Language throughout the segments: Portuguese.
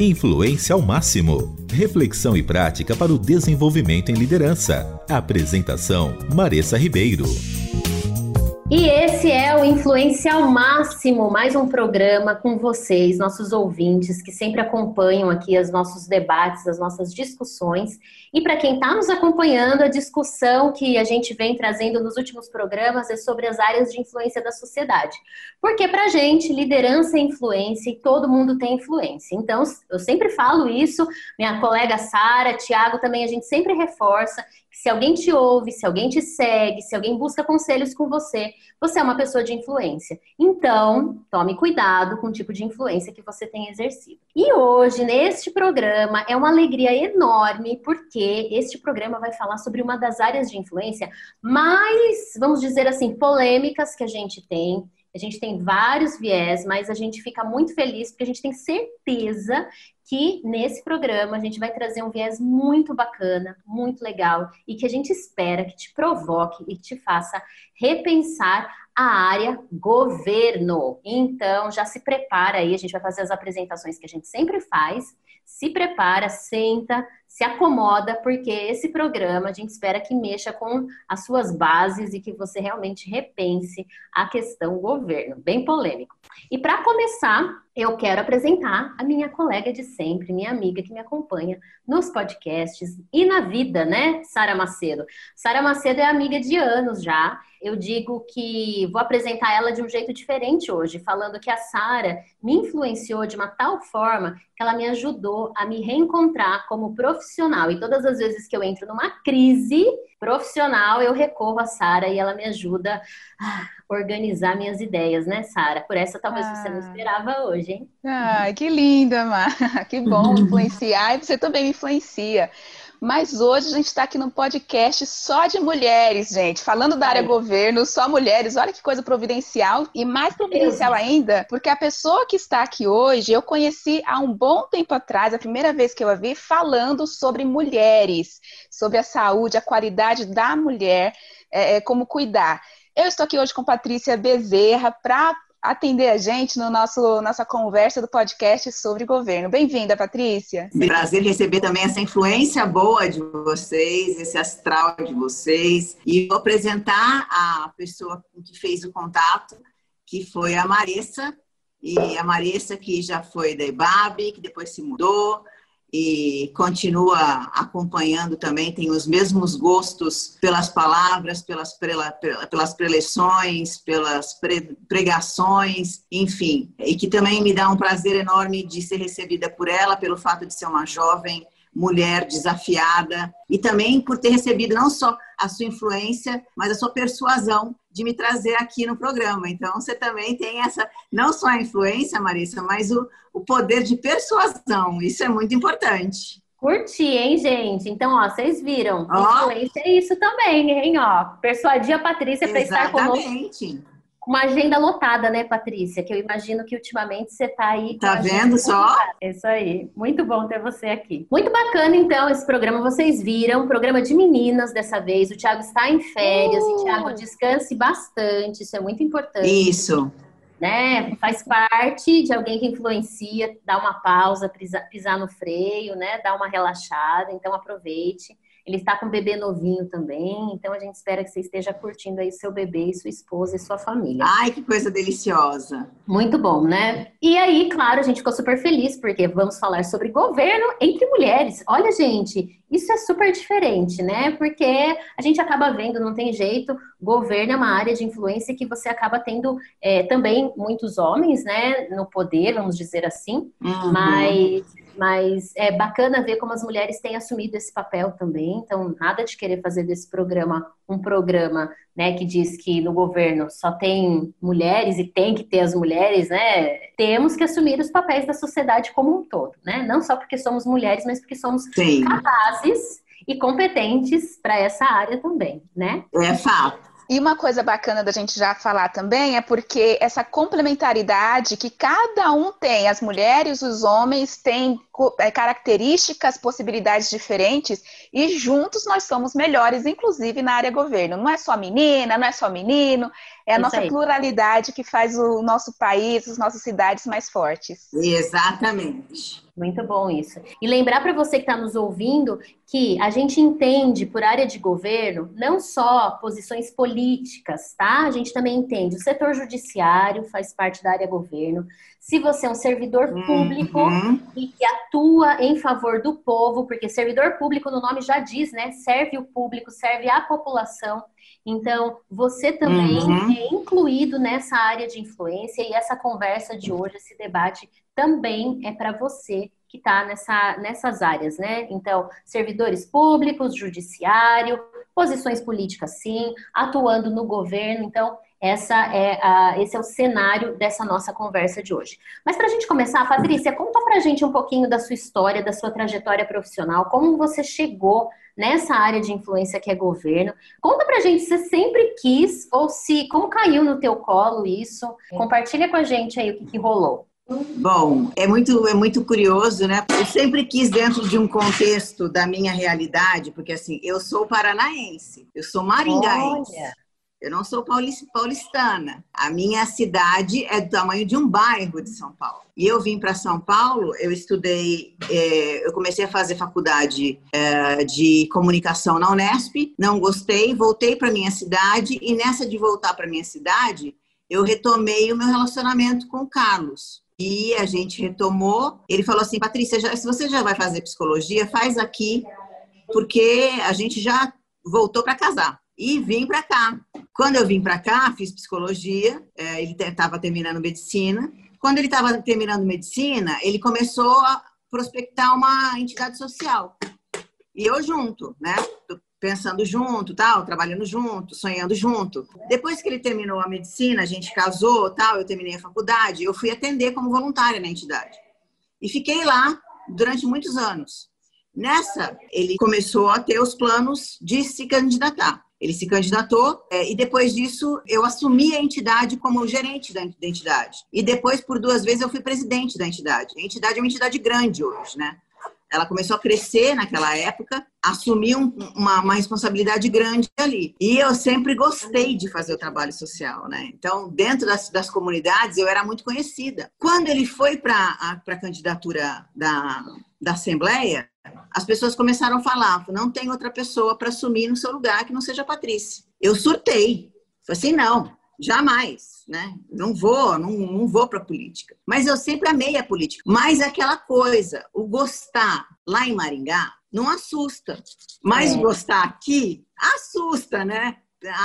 Influência ao máximo. Reflexão e prática para o desenvolvimento em liderança. Apresentação: Maressa Ribeiro. E esse é o Influência ao Máximo, mais um programa com vocês, nossos ouvintes, que sempre acompanham aqui os nossos debates, as nossas discussões. E para quem está nos acompanhando, a discussão que a gente vem trazendo nos últimos programas é sobre as áreas de influência da sociedade. Porque para a gente, liderança é influência e todo mundo tem influência. Então, eu sempre falo isso, minha colega Sara, Tiago também, a gente sempre reforça se alguém te ouve, se alguém te segue, se alguém busca conselhos com você, você é uma pessoa de influência. Então, tome cuidado com o tipo de influência que você tem exercido. E hoje, neste programa, é uma alegria enorme, porque este programa vai falar sobre uma das áreas de influência mais, vamos dizer assim, polêmicas que a gente tem. A gente tem vários viés, mas a gente fica muito feliz porque a gente tem certeza que nesse programa a gente vai trazer um viés muito bacana, muito legal e que a gente espera que te provoque e te faça repensar a área governo. Então, já se prepara aí, a gente vai fazer as apresentações que a gente sempre faz. Se prepara, senta, se acomoda, porque esse programa a gente espera que mexa com as suas bases e que você realmente repense a questão governo, bem polêmico. E para começar, eu quero apresentar a minha colega de sempre, minha amiga que me acompanha nos podcasts e na vida, né, Sara Macedo. Sara Macedo é amiga de anos já. Eu digo que vou apresentar ela de um jeito diferente hoje, falando que a Sara me influenciou de uma tal forma que ela me ajudou a me reencontrar como profissional. E todas as vezes que eu entro numa crise profissional, eu recorro a Sara e ela me ajuda a organizar minhas ideias, né, Sara? Por essa talvez ah. você não ah. esperava hoje, hein? Ah, que linda, Mar. Que bom influenciar e você também me influencia. Mas hoje a gente está aqui no podcast só de mulheres, gente. Falando da área é. governo, só mulheres. Olha que coisa providencial. E mais providencial ainda, porque a pessoa que está aqui hoje, eu conheci há um bom tempo atrás, a primeira vez que eu a vi, falando sobre mulheres, sobre a saúde, a qualidade da mulher, é, é como cuidar. Eu estou aqui hoje com Patrícia Bezerra para atender a gente no nosso nossa conversa do podcast sobre governo. Bem-vinda, Patrícia. Prazer receber também essa influência boa de vocês, esse astral de vocês. E vou apresentar a pessoa que fez o contato, que foi a Marissa. E a Marissa, que já foi da IBAB, que depois se mudou, e continua acompanhando também, tem os mesmos gostos pelas palavras, pelas, prela, pelas preleções, pelas pre, pregações, enfim, e que também me dá um prazer enorme de ser recebida por ela, pelo fato de ser uma jovem mulher desafiada e também por ter recebido não só a sua influência, mas a sua persuasão de me trazer aqui no programa. Então, você também tem essa, não só a influência, Marissa, mas o, o poder de persuasão. Isso é muito importante. Curti, hein, gente? Então, ó, vocês viram. Oh. Influência é isso também, hein? Ó, persuadir a Patrícia para estar conosco uma agenda lotada, né, Patrícia? Que eu imagino que ultimamente você está aí. Tá vendo só? É isso aí. Muito bom ter você aqui. Muito bacana, então, esse programa. Vocês viram, programa de meninas dessa vez. O Thiago está em férias. Uh! E, Thiago, descanse bastante. Isso é muito importante. Isso. Né? Faz parte de alguém que influencia, dar uma pausa, pisar, pisar no freio, né? Dar uma relaxada. Então, aproveite. Ele está com um bebê novinho também, então a gente espera que você esteja curtindo aí seu bebê, sua esposa e sua família. Ai, que coisa deliciosa! Muito bom, né? E aí, claro, a gente ficou super feliz porque vamos falar sobre governo entre mulheres. Olha, gente, isso é super diferente, né? Porque a gente acaba vendo, não tem jeito, governo é uma área de influência que você acaba tendo é, também muitos homens, né, no poder, vamos dizer assim, uhum. mas mas é bacana ver como as mulheres têm assumido esse papel também. Então, nada de querer fazer desse programa um programa, né, que diz que no governo só tem mulheres e tem que ter as mulheres, né? Temos que assumir os papéis da sociedade como um todo, né? Não só porque somos mulheres, mas porque somos Sim. capazes e competentes para essa área também, né? É fato. E uma coisa bacana da gente já falar também é porque essa complementaridade que cada um tem, as mulheres, os homens têm é, características, possibilidades diferentes e juntos nós somos melhores, inclusive na área governo. Não é só menina, não é só menino, É a Isso nossa aí. pluralidade que faz o nosso país, as nossas cidades mais fortes. Exatamente. Muito bom isso. E lembrar para você que está nos ouvindo que a gente entende por área de governo não só posições políticas, tá? A gente também entende o setor judiciário faz parte da área governo. Se você é um servidor público uhum. e que atua em favor do povo, porque servidor público no nome já diz, né? Serve o público, serve a população. Então, você também uhum. é incluído nessa área de influência e essa conversa de hoje, esse debate, também é para você que está nessa, nessas áreas, né? Então, servidores públicos, judiciário, posições políticas, sim, atuando no governo. Então, essa é a, esse é o cenário dessa nossa conversa de hoje. Mas para a gente começar, Patrícia, conta para a gente um pouquinho da sua história, da sua trajetória profissional, como você chegou nessa área de influência que é governo. Conta pra gente se você sempre quis ou se como caiu no teu colo isso. Compartilha com a gente aí o que, que rolou. Bom, é muito, é muito curioso, né? Eu sempre quis dentro de um contexto da minha realidade, porque assim, eu sou paranaense, eu sou maringaense. Olha. Eu não sou paulistana. A minha cidade é do tamanho de um bairro de São Paulo. E eu vim para São Paulo, eu estudei, é, eu comecei a fazer faculdade é, de comunicação na Unesp, não gostei, voltei para minha cidade e nessa de voltar para minha cidade, eu retomei o meu relacionamento com o Carlos. E a gente retomou. Ele falou assim: Patrícia, já, se você já vai fazer psicologia, faz aqui, porque a gente já voltou para casar e vim para cá. Quando eu vim para cá, fiz psicologia, é, ele estava terminando medicina. Quando ele estava terminando medicina, ele começou a prospectar uma entidade social. E eu junto, né? Pensando junto, tal, trabalhando junto, sonhando junto. Depois que ele terminou a medicina, a gente casou, tal, eu terminei a faculdade, eu fui atender como voluntária na entidade. E fiquei lá durante muitos anos. Nessa, ele começou a ter os planos de se candidatar. Ele se candidatou é, e depois disso eu assumi a entidade como gerente da, da entidade. E depois, por duas vezes, eu fui presidente da entidade. A entidade é uma entidade grande hoje, né? Ela começou a crescer naquela época, assumiu um, uma, uma, responsabilidade grande ali. E eu sempre gostei de fazer o trabalho social, né? Então, dentro das, das comunidades, eu era muito conhecida. Quando ele foi para a candidatura da, da Assembleia, as pessoas começaram a falar: não tem outra pessoa para assumir no seu lugar que não seja a Patrícia. Eu surtei. Falei assim: não, jamais, né? Não vou, não, não vou para a política. Mas eu sempre amei a política. Mas aquela coisa, o gostar lá em Maringá, não assusta. Mas é. gostar aqui, assusta, né?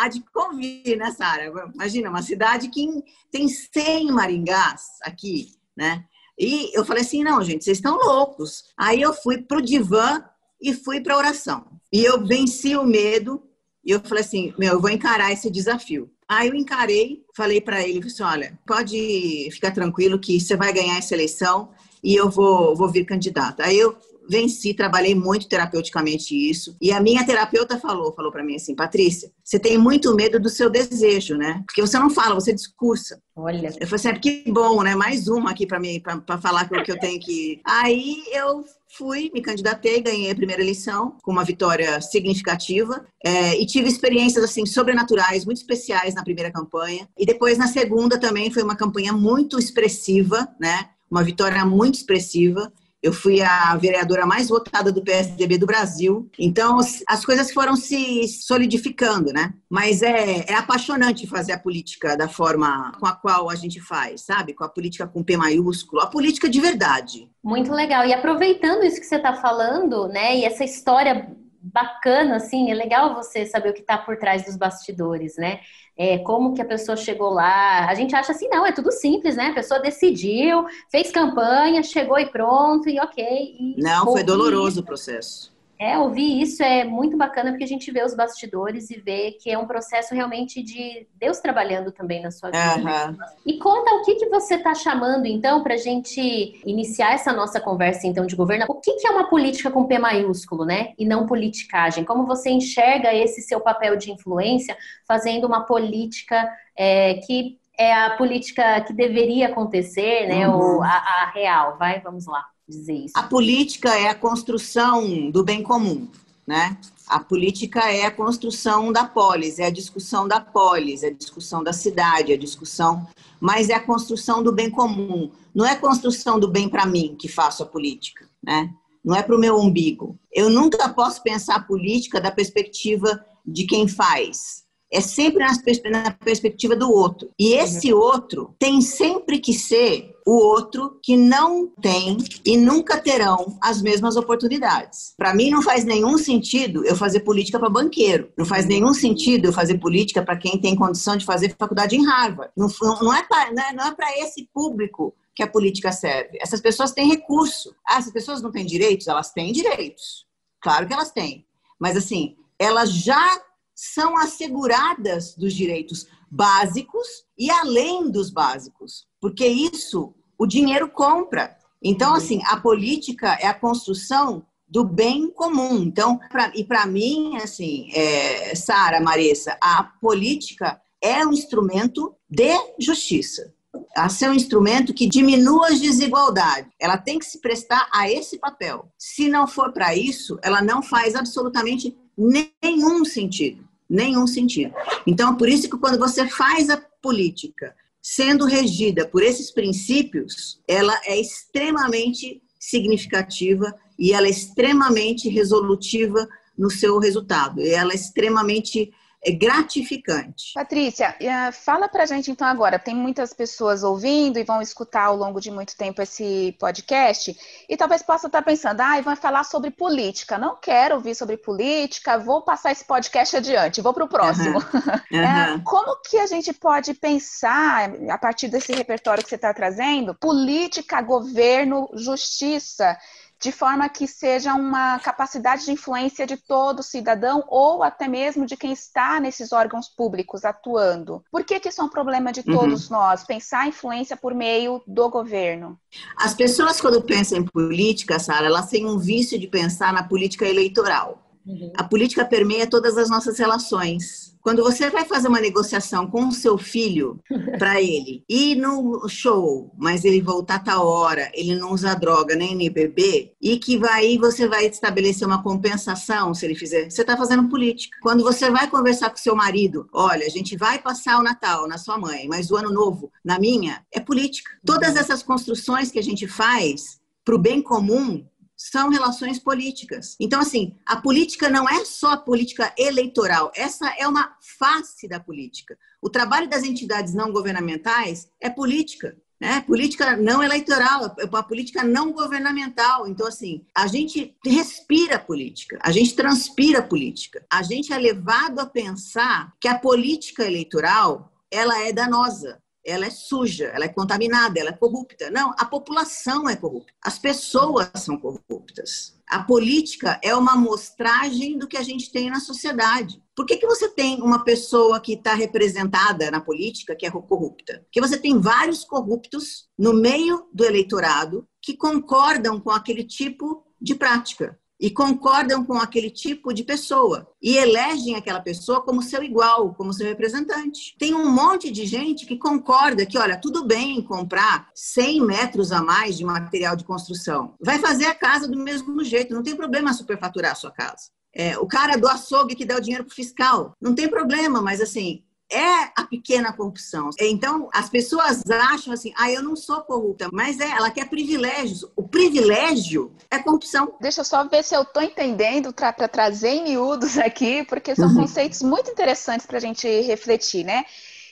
Há de convir nessa área. Imagina, uma cidade que tem 100 Maringás aqui, né? E eu falei assim: não, gente, vocês estão loucos. Aí eu fui para o divã e fui para a oração. E eu venci o medo e eu falei assim: meu, eu vou encarar esse desafio. Aí eu encarei, falei para ele: assim, olha, pode ficar tranquilo que você vai ganhar essa eleição e eu vou, vou vir candidata. Aí eu venci, trabalhei muito terapeuticamente isso. E a minha terapeuta falou, falou para mim assim, Patrícia, você tem muito medo do seu desejo, né? Porque você não fala, você discursa. Olha. Eu falei assim, ah, que bom, né? Mais uma aqui para mim, para falar o que eu tenho que. Aí eu fui, me candidatei, ganhei a primeira eleição com uma vitória significativa é, e tive experiências assim sobrenaturais, muito especiais na primeira campanha e depois na segunda também foi uma campanha muito expressiva, né? Uma vitória muito expressiva eu fui a vereadora mais votada do PSDB do Brasil. Então, as coisas foram se solidificando, né? Mas é, é apaixonante fazer a política da forma com a qual a gente faz, sabe? Com a política com P maiúsculo, a política de verdade. Muito legal. E aproveitando isso que você está falando, né? E essa história bacana, assim, é legal você saber o que está por trás dos bastidores, né? É, como que a pessoa chegou lá. A gente acha assim, não, é tudo simples, né? A pessoa decidiu, fez campanha, chegou e pronto, e ok. E não, foi doloroso o processo. É, ouvir isso é muito bacana porque a gente vê os bastidores e vê que é um processo realmente de Deus trabalhando também na sua vida. Uhum. E conta o que, que você está chamando, então, para a gente iniciar essa nossa conversa, então, de governo. O que, que é uma política com P maiúsculo, né? E não politicagem? Como você enxerga esse seu papel de influência fazendo uma política é, que é a política que deveria acontecer, né? Uhum. Ou a, a real, vai? Vamos lá dizer isso. A política é a construção do bem comum. né? A política é a construção da polis, é a discussão da polis, é a discussão da cidade, é a discussão, mas é a construção do bem comum. Não é a construção do bem para mim que faço a política, né? Não é para o meu umbigo. Eu nunca posso pensar a política da perspectiva de quem faz, é sempre na perspectiva do outro. E esse uhum. outro tem sempre que ser o outro que não tem e nunca terão as mesmas oportunidades. Para mim não faz nenhum sentido eu fazer política para banqueiro. Não faz nenhum sentido eu fazer política para quem tem condição de fazer faculdade em Harvard. Não, não é para não é para esse público que a política serve. Essas pessoas têm recurso. Ah, essas pessoas não têm direitos? Elas têm direitos. Claro que elas têm. Mas assim, elas já são asseguradas dos direitos básicos e além dos básicos, porque isso o dinheiro compra. Então, uhum. assim, a política é a construção do bem comum. Então, pra, e para mim, assim, é, Sara, Marissa, a política é um instrumento de justiça. A ser um instrumento que diminua as desigualdades. Ela tem que se prestar a esse papel. Se não for para isso, ela não faz absolutamente nenhum sentido nenhum sentido. Então, por isso que quando você faz a política sendo regida por esses princípios, ela é extremamente significativa e ela é extremamente resolutiva no seu resultado. E ela é extremamente é gratificante. Patrícia, eh, fala pra gente então agora. Tem muitas pessoas ouvindo e vão escutar ao longo de muito tempo esse podcast e talvez possa estar pensando, ah, vai falar sobre política. Não quero ouvir sobre política, vou passar esse podcast adiante, vou para o próximo. Uhum. Uhum. como que a gente pode pensar, a partir desse repertório que você está trazendo, política, governo, justiça? De forma que seja uma capacidade de influência de todo cidadão ou até mesmo de quem está nesses órgãos públicos atuando. Por que, que isso é um problema de todos uhum. nós? Pensar a influência por meio do governo. As pessoas, quando pensam em política, Sara, elas têm um vício de pensar na política eleitoral. Uhum. A política permeia todas as nossas relações. Quando você vai fazer uma negociação com o seu filho para ele ir no show, mas ele voltar tal hora, ele não usa droga nem beber, e que vai você vai estabelecer uma compensação se ele fizer, você está fazendo política. Quando você vai conversar com seu marido, olha, a gente vai passar o Natal na sua mãe, mas o ano novo na minha, é política. Todas essas construções que a gente faz para o bem comum são relações políticas. Então, assim, a política não é só política eleitoral, essa é uma face da política. O trabalho das entidades não governamentais é política. Né? Política não eleitoral, uma política não governamental. Então, assim, a gente respira política, a gente transpira política. A gente é levado a pensar que a política eleitoral ela é danosa, ela é suja, ela é contaminada, ela é corrupta. Não, a população é corrupta. As pessoas são corruptas. A política é uma amostragem do que a gente tem na sociedade. Por que, que você tem uma pessoa que está representada na política que é corrupta? Porque você tem vários corruptos no meio do eleitorado que concordam com aquele tipo de prática e concordam com aquele tipo de pessoa e elegem aquela pessoa como seu igual, como seu representante. Tem um monte de gente que concorda que, olha, tudo bem comprar 100 metros a mais de material de construção, vai fazer a casa do mesmo jeito, não tem problema superfaturar a sua casa. É, o cara do açougue que dá o dinheiro para o fiscal, não tem problema, mas assim, é a pequena corrupção. Então, as pessoas acham assim, ah, eu não sou corrupta, mas é, ela quer privilégios. O privilégio é corrupção. Deixa eu só ver se eu estou entendendo para trazer em miúdos aqui, porque são uhum. conceitos muito interessantes para a gente refletir, né?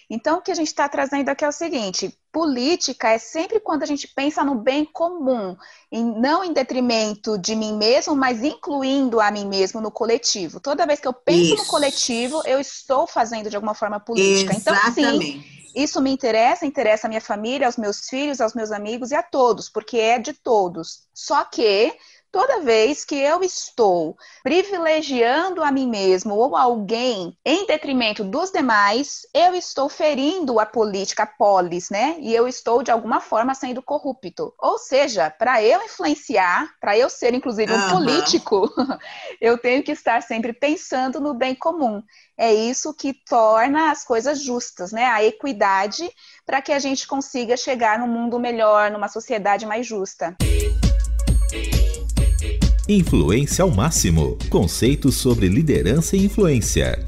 Então, o que a gente está trazendo aqui é o seguinte: política é sempre quando a gente pensa no bem comum, em, não em detrimento de mim mesmo, mas incluindo a mim mesmo no coletivo. Toda vez que eu penso Isso. no coletivo, eu estou fazendo de alguma forma política. Exatamente. Então, sim. Isso me interessa, interessa a minha família, aos meus filhos, aos meus amigos e a todos, porque é de todos. Só que toda vez que eu estou privilegiando a mim mesmo ou alguém em detrimento dos demais, eu estou ferindo a política polis, né? E eu estou de alguma forma sendo corrupto. Ou seja, para eu influenciar, para eu ser inclusive um uhum. político, eu tenho que estar sempre pensando no bem comum. É isso que torna as coisas justas, né? A equidade para que a gente consiga chegar num mundo melhor, numa sociedade mais justa. Influência ao máximo. Conceitos sobre liderança e influência.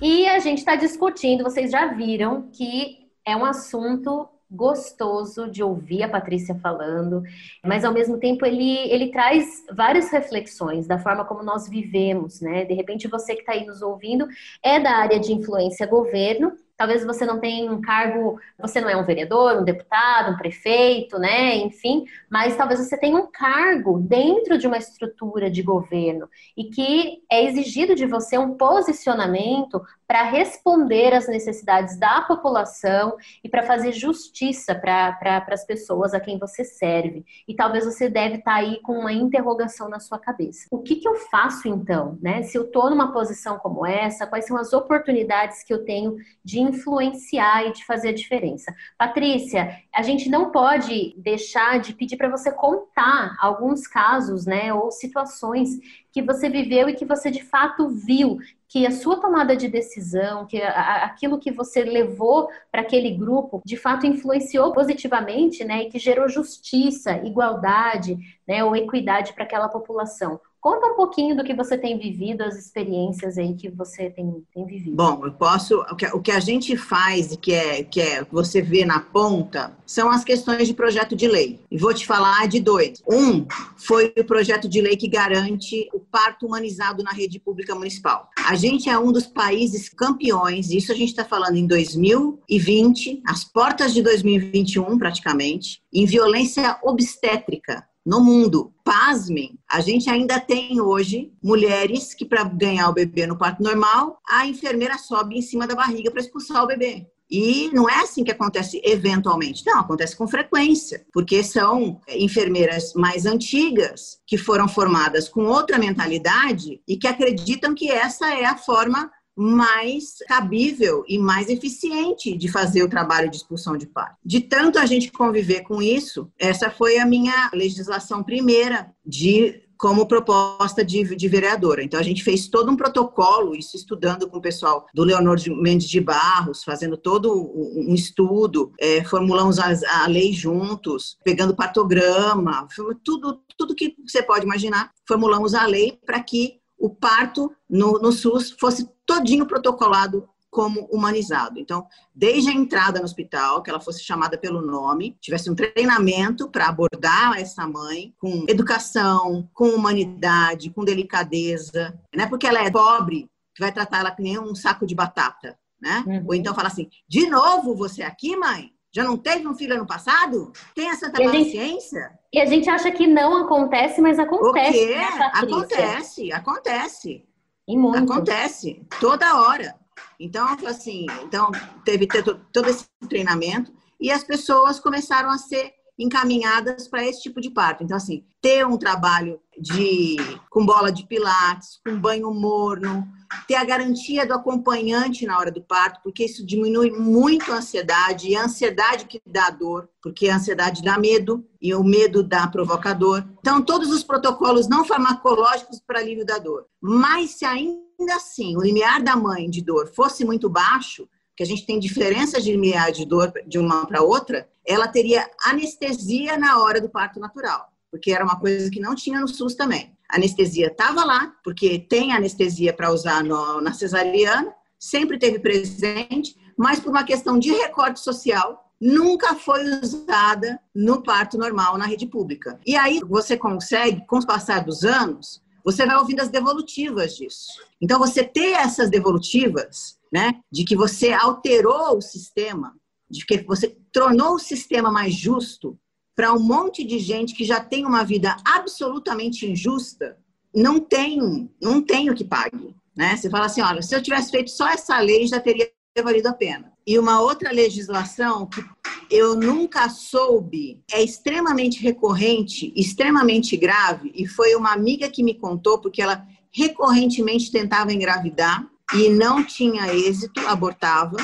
E a gente está discutindo, vocês já viram que é um assunto gostoso de ouvir a Patrícia falando, mas ao mesmo tempo ele, ele traz várias reflexões da forma como nós vivemos, né? De repente você que está aí nos ouvindo é da área de influência governo, Talvez você não tenha um cargo, você não é um vereador, um deputado, um prefeito, né? Enfim, mas talvez você tenha um cargo dentro de uma estrutura de governo e que é exigido de você um posicionamento para responder às necessidades da população e para fazer justiça para pra, as pessoas a quem você serve. E talvez você deve estar tá aí com uma interrogação na sua cabeça. O que, que eu faço então? Né? Se eu estou numa posição como essa, quais são as oportunidades que eu tenho de influenciar e de fazer a diferença? Patrícia, a gente não pode deixar de pedir para você contar alguns casos, né, ou situações que você viveu e que você de fato viu que a sua tomada de decisão, que aquilo que você levou para aquele grupo, de fato influenciou positivamente, né, e que gerou justiça, igualdade, né, ou equidade para aquela população. Conta um pouquinho do que você tem vivido, as experiências aí que você tem, tem vivido. Bom, eu posso. O que, o que a gente faz, que é que é você vê na ponta, são as questões de projeto de lei. E vou te falar de dois. Um foi o projeto de lei que garante o parto humanizado na rede pública municipal. A gente é um dos países campeões, isso a gente está falando em 2020, as portas de 2021 praticamente, em violência obstétrica no mundo. Pasmem, a gente ainda tem hoje mulheres que, para ganhar o bebê no parto normal, a enfermeira sobe em cima da barriga para expulsar o bebê. E não é assim que acontece eventualmente, não, acontece com frequência, porque são enfermeiras mais antigas que foram formadas com outra mentalidade e que acreditam que essa é a forma mais cabível e mais eficiente de fazer o trabalho de expulsão de parto. De tanto a gente conviver com isso, essa foi a minha legislação primeira de como proposta de, de, vereadora. Então, a gente fez todo um protocolo, isso estudando com o pessoal do Leonor de Mendes de Barros, fazendo todo um estudo, é, formulamos a, a, lei juntos, pegando partograma, tudo, tudo que você pode imaginar, formulamos a lei para que o parto no, no SUS fosse todinho protocolado como humanizado. Então, desde a entrada no hospital, que ela fosse chamada pelo nome, tivesse um treinamento para abordar essa mãe com educação, com humanidade, com delicadeza, né? Porque ela é pobre, que vai tratar ela que nem um saco de batata, né? Uhum. Ou então fala assim: "De novo você aqui, mãe? Já não teve um filho ano passado? Tem essa paciência?" E a gente acha que não acontece, mas acontece. O quê? Né, acontece, acontece. E muito. Acontece, toda hora. Então, assim, então teve todo esse treinamento e as pessoas começaram a ser encaminhadas para esse tipo de parto. Então, assim, ter um trabalho de com bola de pilates, com banho morno, ter a garantia do acompanhante na hora do parto, porque isso diminui muito a ansiedade, e a ansiedade que dá dor, porque a ansiedade dá medo e o medo dá provocador. Então, todos os protocolos não farmacológicos para alívio da dor. Mas se ainda assim o limiar da mãe de dor fosse muito baixo, que a gente tem diferença de limiar de dor de uma para outra, ela teria anestesia na hora do parto natural, porque era uma coisa que não tinha no SUS também. A anestesia estava lá, porque tem anestesia para usar no, na cesariana, sempre teve presente, mas por uma questão de recorte social, nunca foi usada no parto normal na rede pública. E aí você consegue, com o passar dos anos, você vai ouvindo as devolutivas disso. Então, você ter essas devolutivas né? De que você alterou o sistema, de que você tornou o sistema mais justo para um monte de gente que já tem uma vida absolutamente injusta, não tem, não tem o que pague, né? Você fala assim, olha, se eu tivesse feito só essa lei já teria valido a pena. E uma outra legislação que eu nunca soube, é extremamente recorrente, extremamente grave, e foi uma amiga que me contou, porque ela recorrentemente tentava engravidar, e não tinha êxito, abortava.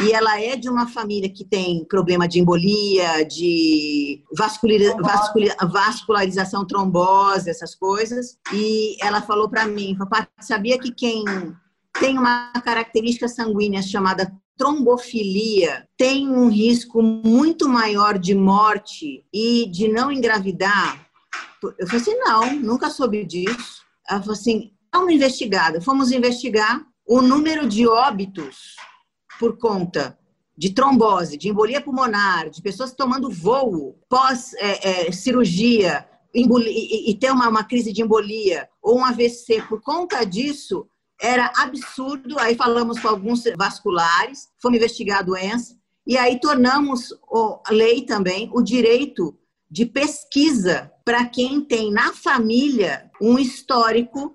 E ela é de uma família que tem problema de embolia, de vascularização, trombose, essas coisas. E ela falou para mim, papai, sabia que quem tem uma característica sanguínea chamada trombofilia tem um risco muito maior de morte e de não engravidar Eu falei assim, não, nunca soube disso. Ela falou assim, dá uma investigada. Fomos investigar o número de óbitos por conta de trombose, de embolia pulmonar, de pessoas tomando voo pós é, é, cirurgia e, e, ter uma, uma crise de embolia ou um AVC por conta disso era absurdo. Aí falamos com alguns vasculares, fomos investigar a doença e aí tornamos a lei também o direito de pesquisa para quem tem na família um histórico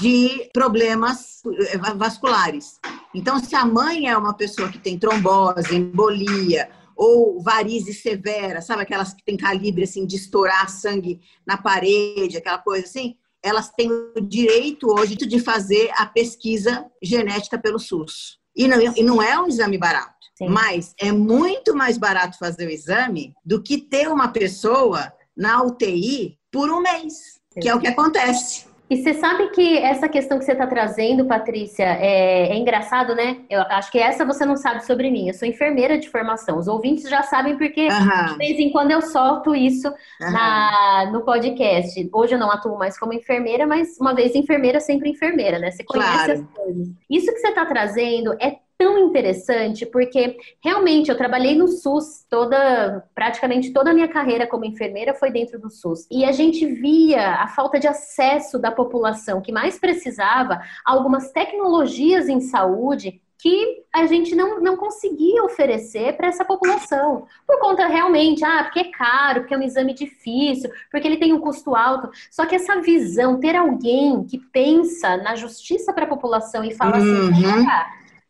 de problemas eh, vasculares. Então, se a mãe é uma pessoa que tem trombose, embolia ou varizes severa, sabe aquelas que tem calibre assim de estourar sangue na parede, aquela coisa assim, elas têm o direito hoje de fazer a pesquisa genética pelo SUS. E não, e não é um exame barato. Sim. Mas é muito mais barato fazer o exame do que ter uma pessoa na UTI por um mês, Sim. que é o que acontece. E você sabe que essa questão que você está trazendo, Patrícia, é, é, engraçado, né? Eu acho que essa você não sabe sobre mim. Eu sou enfermeira de formação. Os ouvintes já sabem porque uhum. de vez em quando eu solto isso uhum. na, no podcast. Hoje eu não atuo mais como enfermeira, mas uma vez enfermeira, sempre enfermeira, né? Você conhece claro. as coisas. Isso que você está trazendo é tão interessante porque realmente eu trabalhei no SUS toda praticamente toda a minha carreira como enfermeira foi dentro do SUS e a gente via a falta de acesso da população que mais precisava a algumas tecnologias em saúde que a gente não, não conseguia oferecer para essa população. Por conta realmente, ah, porque é caro, porque é um exame difícil, porque ele tem um custo alto. Só que essa visão, ter alguém que pensa na justiça para a população e fala assim, uhum. assim,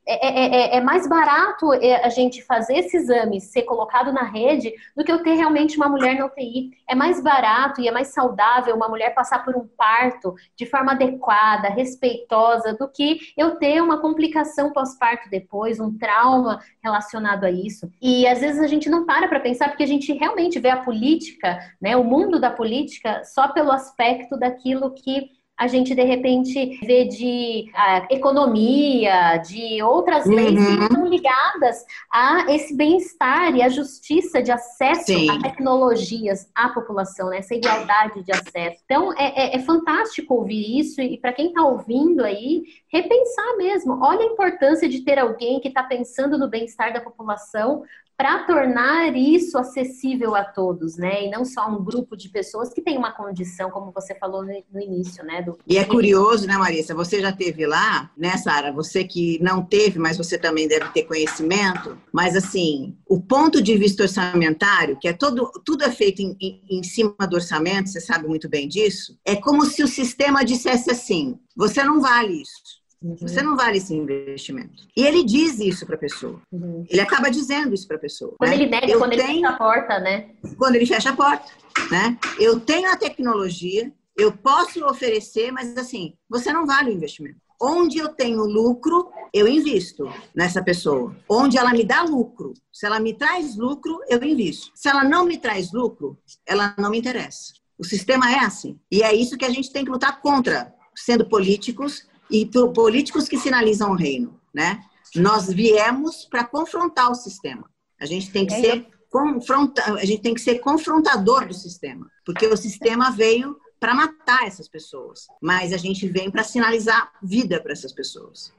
é, é, é, mais barato é, a gente fazer esse exame ser colocado na rede do que eu ter realmente uma mulher na UTI. É mais barato e é mais saudável uma mulher passar por um parto de forma adequada, respeitosa, do que eu ter uma complicação pós-parto depois, um trauma relacionado a isso. E às vezes a gente não para para pensar porque a gente realmente vê a política, né, o mundo da política, só pelo aspecto daquilo que a gente de repente vê de uh, economia, de outras leis uhum. que estão ligadas a esse bem-estar e a justiça de acesso Sim. a tecnologias à população, né? essa igualdade de acesso. Então é, é, é fantástico ouvir isso e para quem está ouvindo aí, repensar mesmo. Olha a importância de ter alguém que está pensando no bem-estar da população para tornar isso acessível a todos, né? E não só um grupo de pessoas que tem uma condição, como você falou no, início, né? Do... E é curioso, né, Marisa? Você já teve lá, né, Sara? Você que não teve, mas você também deve ter conhecimento. Mas assim, o ponto de vista orçamentário, que é todo, tudo é feito em, em cima do orçamento, você sabe muito bem disso. É como se o sistema dissesse assim: você não vale isso. Uhum. Você não vale esse investimento. E ele diz isso para a pessoa. Uhum. Ele acaba dizendo isso para a pessoa. Quando né? ele nega, quando tenho... ele fecha a porta, né? Quando ele fecha a porta, né? Eu tenho a tecnologia, eu posso oferecer, mas assim, você não vale o investimento. Onde eu tenho lucro, eu invisto nessa pessoa. Onde ela me dá lucro, se ela me traz lucro, eu invisto. Se ela não me traz lucro, ela não me interessa. O sistema é assim. E é isso que a gente tem que lutar contra, sendo políticos e políticos que sinalizam o reino, né? Nós viemos para confrontar o sistema. A gente tem que é ser confronta, a gente tem que ser confrontador do sistema, porque o sistema veio para matar essas pessoas, mas a gente vem para sinalizar vida para essas pessoas.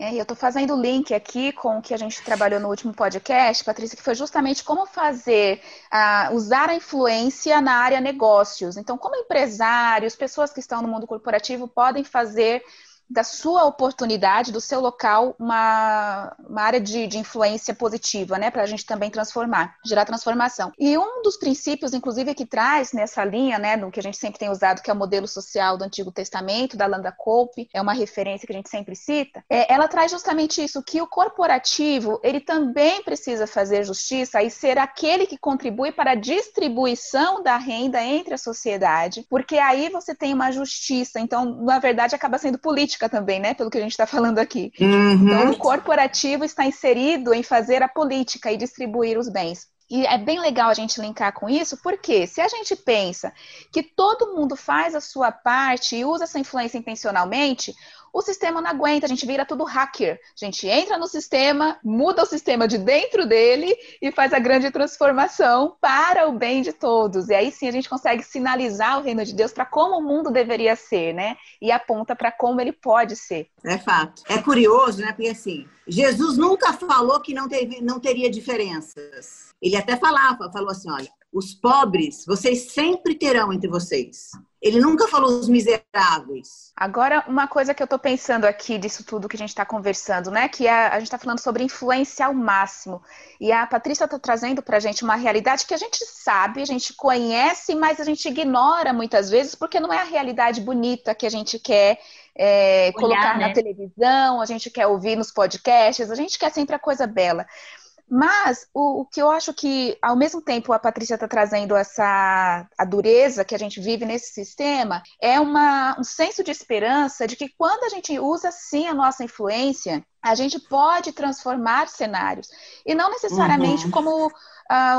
É, eu estou fazendo o link aqui com o que a gente trabalhou no último podcast, Patrícia, que foi justamente como fazer, uh, usar a influência na área negócios. Então, como empresários, pessoas que estão no mundo corporativo podem fazer da sua oportunidade, do seu local, uma, uma área de, de influência positiva, né? Para a gente também transformar, gerar transformação. E um dos princípios, inclusive, que traz nessa linha, né, do que a gente sempre tem usado, que é o modelo social do Antigo Testamento, da Landa Cope, é uma referência que a gente sempre cita, é, ela traz justamente isso, que o corporativo, ele também precisa fazer justiça e ser aquele que contribui para a distribuição da renda entre a sociedade, porque aí você tem uma justiça, então, na verdade, acaba sendo política política também, né? Pelo que a gente está falando aqui. Uhum. Então, o corporativo está inserido em fazer a política e distribuir os bens. E é bem legal a gente linkar com isso, porque se a gente pensa que todo mundo faz a sua parte e usa essa influência intencionalmente, o sistema não aguenta, a gente vira tudo hacker. A gente entra no sistema, muda o sistema de dentro dele e faz a grande transformação para o bem de todos. E aí sim a gente consegue sinalizar o reino de Deus para como o mundo deveria ser, né? E aponta para como ele pode ser. É fato. É curioso, né? Porque assim, Jesus nunca falou que não, teve, não teria diferenças. Ele até falava, falou assim: olha, os pobres vocês sempre terão entre vocês. Ele nunca falou os miseráveis. Agora, uma coisa que eu estou pensando aqui disso tudo que a gente está conversando, né? Que é, a gente está falando sobre influência ao máximo. E a Patrícia está trazendo para a gente uma realidade que a gente sabe, a gente conhece, mas a gente ignora muitas vezes porque não é a realidade bonita que a gente quer é, Olhar, colocar né? na televisão, a gente quer ouvir nos podcasts, a gente quer sempre a coisa bela. Mas o, o, que eu acho que, ao mesmo tempo, a Patrícia está trazendo essa a dureza que a gente vive nesse sistema, é uma, um senso de esperança de que quando a gente usa sim a nossa influência, a gente pode transformar cenários. E não necessariamente uhum. como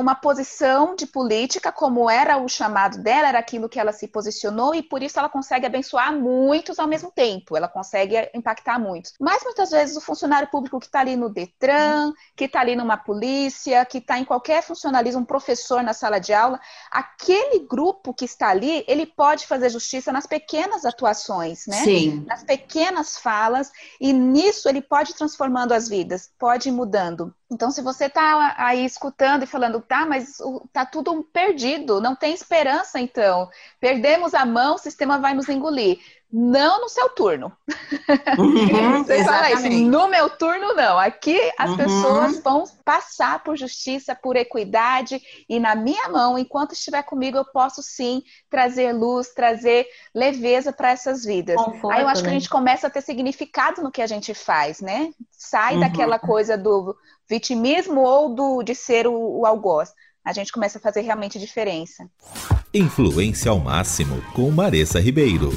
uma posição de política, como era o chamado dela, era aquilo que ela se posicionou, e por isso ela consegue abençoar muitos ao mesmo tempo, ela consegue impactar muitos. Mas muitas vezes o funcionário público que está ali no Detran, que está ali numa polícia, que está em qualquer funcionalismo, um professor na sala de aula, aquele grupo que está ali, ele pode fazer justiça nas pequenas atuações, né? Sim. Nas pequenas falas, e nisso ele pode ir transformando as vidas, pode ir mudando. Então, se você está aí escutando e falando, tá, mas tá tudo perdido, não tem esperança, então, perdemos a mão, o sistema vai nos engolir. Não no seu turno. Uhum, Você fala isso. No meu turno, não. Aqui as uhum. pessoas vão passar por justiça, por equidade, e na minha mão, enquanto estiver comigo, eu posso sim trazer luz, trazer leveza para essas vidas. Conforto, Aí eu acho né? que a né? gente começa a ter significado no que a gente faz, né? Sai uhum. daquela coisa do vitimismo ou do de ser o, o algoz. A gente começa a fazer realmente diferença. Influência ao máximo com Maressa Ribeiro.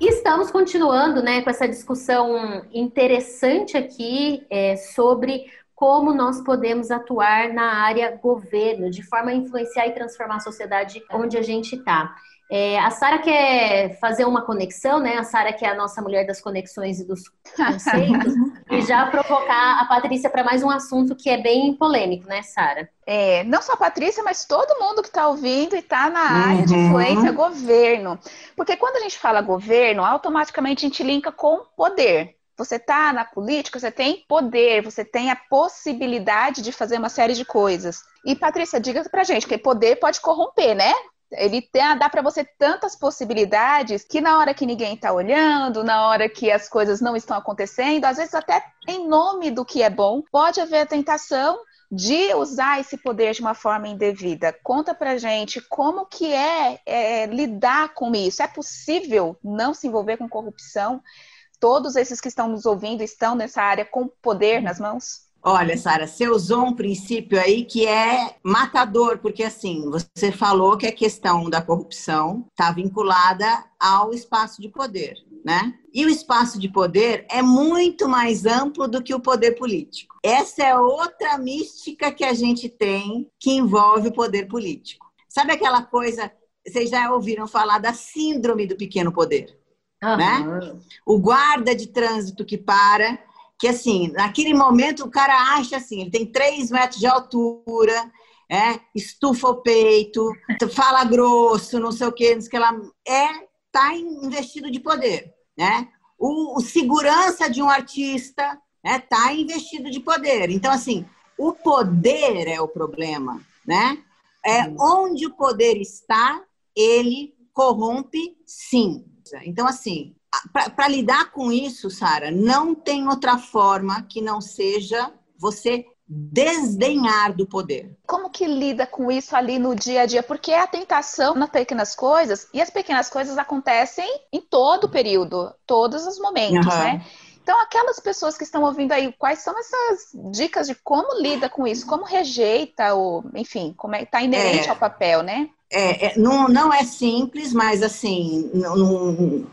E estamos continuando né, com essa discussão interessante aqui é, sobre como nós podemos atuar na área governo, de forma a influenciar e transformar a sociedade onde a gente está. É, a Sara quer fazer uma conexão, né? A Sara que é a nossa mulher das conexões e dos conceitos, e já provocar a Patrícia para mais um assunto que é bem polêmico, né, Sara? É, não só a Patrícia, mas todo mundo que está ouvindo e está na área uhum. de influência governo. Porque quando a gente fala governo, automaticamente a gente linka com poder. Você está na política, você tem poder, você tem a possibilidade de fazer uma série de coisas. E, Patrícia, diga pra gente, que poder pode corromper, né? Ele tem, dá para você tantas possibilidades que na hora que ninguém está olhando, na hora que as coisas não estão acontecendo, às vezes até em nome do que é bom, pode haver a tentação de usar esse poder de uma forma indevida. Conta pra gente como que é, é lidar com isso. É possível não se envolver com corrupção? Todos esses que estão nos ouvindo estão nessa área com poder nas mãos? Olha, Sara, você usou um princípio aí que é matador, porque assim, você falou que a questão da corrupção está vinculada ao espaço de poder, né? E o espaço de poder é muito mais amplo do que o poder político. Essa é outra mística que a gente tem que envolve o poder político. Sabe aquela coisa, vocês já ouviram falar da síndrome do pequeno poder, uhum. né? O guarda de trânsito que para que assim, naquele momento o cara acha assim, ele tem três metros de altura, é, estufa o peito, fala grosso, não sei o que, não sei o que lá, é, tá investido de poder, né? O, o segurança de um artista, é, tá investido de poder. Então, assim, o poder é o problema, né? É, onde o poder está, ele corrompe, sim. Então, assim, para lidar com isso, Sara, não tem outra forma que não seja você desdenhar do poder. Como que lida com isso ali no dia a dia? Porque é a tentação nas pequenas coisas, e as pequenas coisas acontecem em todo o período, todos os momentos, uhum. né? Então, aquelas pessoas que estão ouvindo aí, quais são essas dicas de como lida com isso? Como rejeita, ou, enfim, como é está inerente é, ao papel, né? É, é, não, não é simples, mas assim, não, não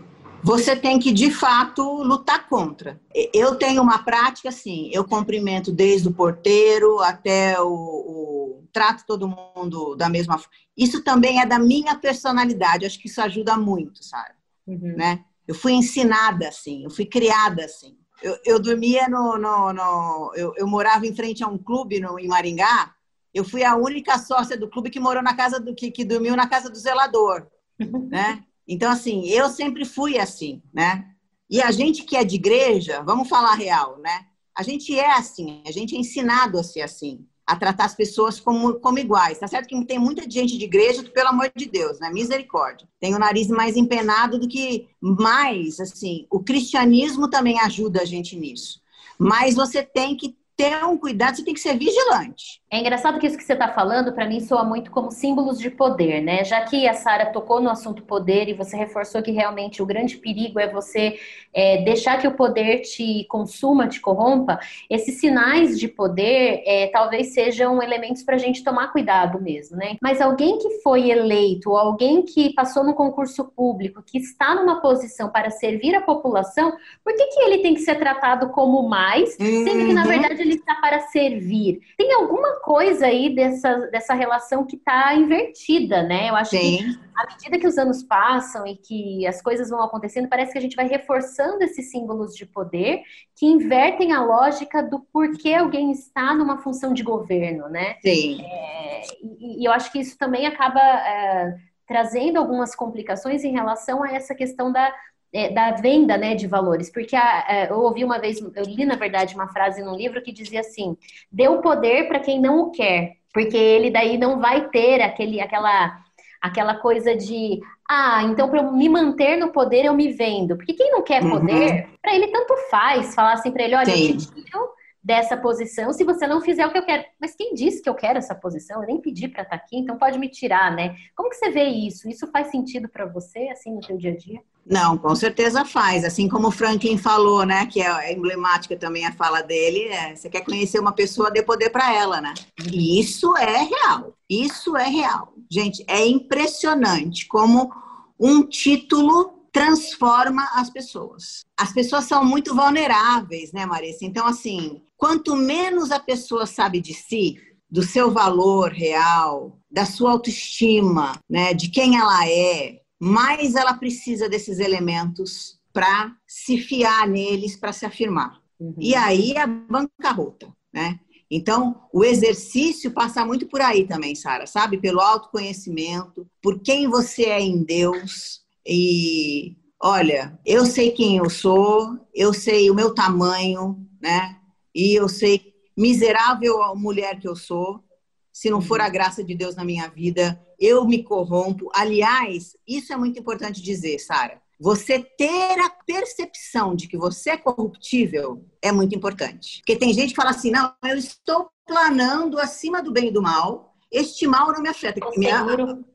você tem que, de fato, lutar contra. Eu tenho uma prática assim, eu cumprimento desde o porteiro até o, o trato todo mundo da mesma forma. Isso também é da minha personalidade, acho que isso ajuda muito, sabe? Uhum. Né? Eu fui ensinada assim, eu fui criada assim. Eu, eu dormia no. no, no eu, eu, morava em frente a um clube no, em Maringá. Eu fui a única sócia do clube que morou na casa do. que, que dormiu na casa do zelador. né? Então, assim, eu sempre fui assim, né? E a gente que é de igreja, vamos falar real, né? A gente é assim, a gente é ensinado a ser assim a tratar as pessoas como, como iguais. Tá certo que tem muita gente de igreja que, pelo amor de Deus, né? Misericórdia. Tem o nariz mais empenado do que mais, assim, o cristianismo também ajuda a gente nisso. Mas você tem que ter um cuidado, você tem que ser vigilante. É engraçado que isso que você está falando, para mim, soa muito como símbolos de poder, né? Já que a Sara tocou no assunto poder e você reforçou que realmente o grande perigo é você é, deixar que o poder te consuma, te corrompa, esses sinais de poder é, talvez sejam elementos para a gente tomar cuidado mesmo, né? Mas alguém que foi eleito, alguém que passou no concurso público, que está numa posição para servir a população, por que, que ele tem que ser tratado como mais, sendo que, na uhum. verdade, ele ele está para servir. Tem alguma coisa aí dessa, dessa relação que está invertida, né? Eu acho Sim. que à medida que os anos passam e que as coisas vão acontecendo, parece que a gente vai reforçando esses símbolos de poder que invertem a lógica do porquê alguém está numa função de governo, né? Sim. É, e, e, eu acho que isso também acaba. É, trazendo algumas complicações em relação a essa questão da, é, da venda né, de valores, porque a, a, eu ouvi uma vez, eu li na verdade uma frase num livro que dizia assim: dê o poder para quem não o quer, porque ele daí não vai ter aquele, aquela, aquela coisa de ah, então para eu me manter no poder eu me vendo, porque quem não quer uhum. poder, uhum. para ele tanto faz falar assim para ele, olha, Sim. eu te tiro dessa posição se você não fizer o que eu quero. Mas quem disse que eu quero essa posição? Eu nem pedi para estar tá aqui, então pode me tirar, né? Como que você vê isso? Isso faz sentido para você, assim, no seu dia a dia? Não, com certeza faz. Assim como o Franklin falou, né? Que é emblemática também a fala dele. É, você quer conhecer uma pessoa, dê poder para ela, né? E isso é real. Isso é real. Gente, é impressionante como um título transforma as pessoas. As pessoas são muito vulneráveis, né, Marissa? Então, assim, quanto menos a pessoa sabe de si, do seu valor real, da sua autoestima, né, de quem ela é, mais ela precisa desses elementos para se fiar neles, para se afirmar. Uhum. E aí a bancarrota, né? Então, o exercício passa muito por aí também, Sara, sabe? Pelo autoconhecimento, por quem você é em Deus. E olha, eu sei quem eu sou, eu sei o meu tamanho, né? E eu sei miserável mulher que eu sou, se não for a uhum. graça de Deus na minha vida, eu me corrompo. Aliás, isso é muito importante dizer, Sara. Você ter a percepção de que você é corruptível é muito importante. Porque tem gente que fala assim: não, eu estou planando acima do bem e do mal, este mal não me afeta.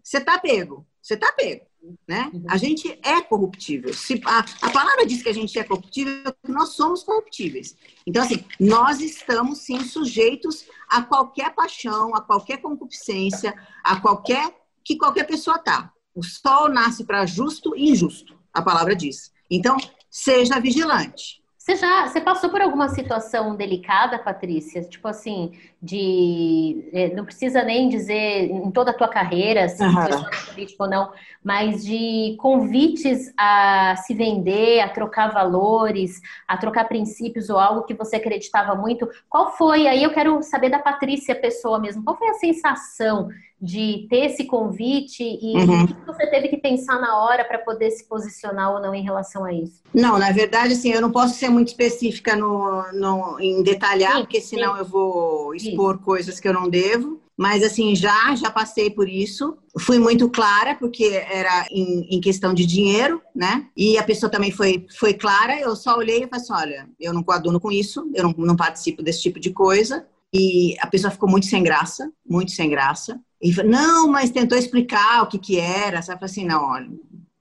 Você está pego, você está pego né? Uhum. A gente é corruptível. Se, a, a palavra diz que a gente é corruptível, nós somos corruptíveis. Então, assim, nós estamos sim sujeitos a qualquer paixão, a qualquer concupiscência, a qualquer que qualquer pessoa tá. O sol nasce para justo e injusto, a palavra diz. Então, seja vigilante. Você já você passou por alguma situação delicada, Patrícia? Tipo assim, de é, não precisa nem dizer em toda a tua carreira, se uhum. foi político ou não, mas de convites a se vender, a trocar valores, a trocar princípios ou algo que você acreditava muito. Qual foi? Aí eu quero saber da Patrícia, pessoa mesmo. Qual foi a sensação de ter esse convite e uhum. o que você teve que pensar na hora para poder se posicionar ou não em relação a isso? Não, na verdade, assim, eu não posso ser muito específica no, no em detalhar, sim, porque senão sim. eu vou expor sim. coisas que eu não devo. Mas assim, já, já passei por isso. Fui muito clara, porque era em, em, questão de dinheiro, né? E a pessoa também foi, foi clara. Eu só olhei e falei assim: olha, eu não coaduno com isso, eu não, não participo desse tipo de coisa. E a pessoa ficou muito sem graça, muito sem graça. E falou, não, mas tentou explicar o que que era, sabe? Assim, não, olha,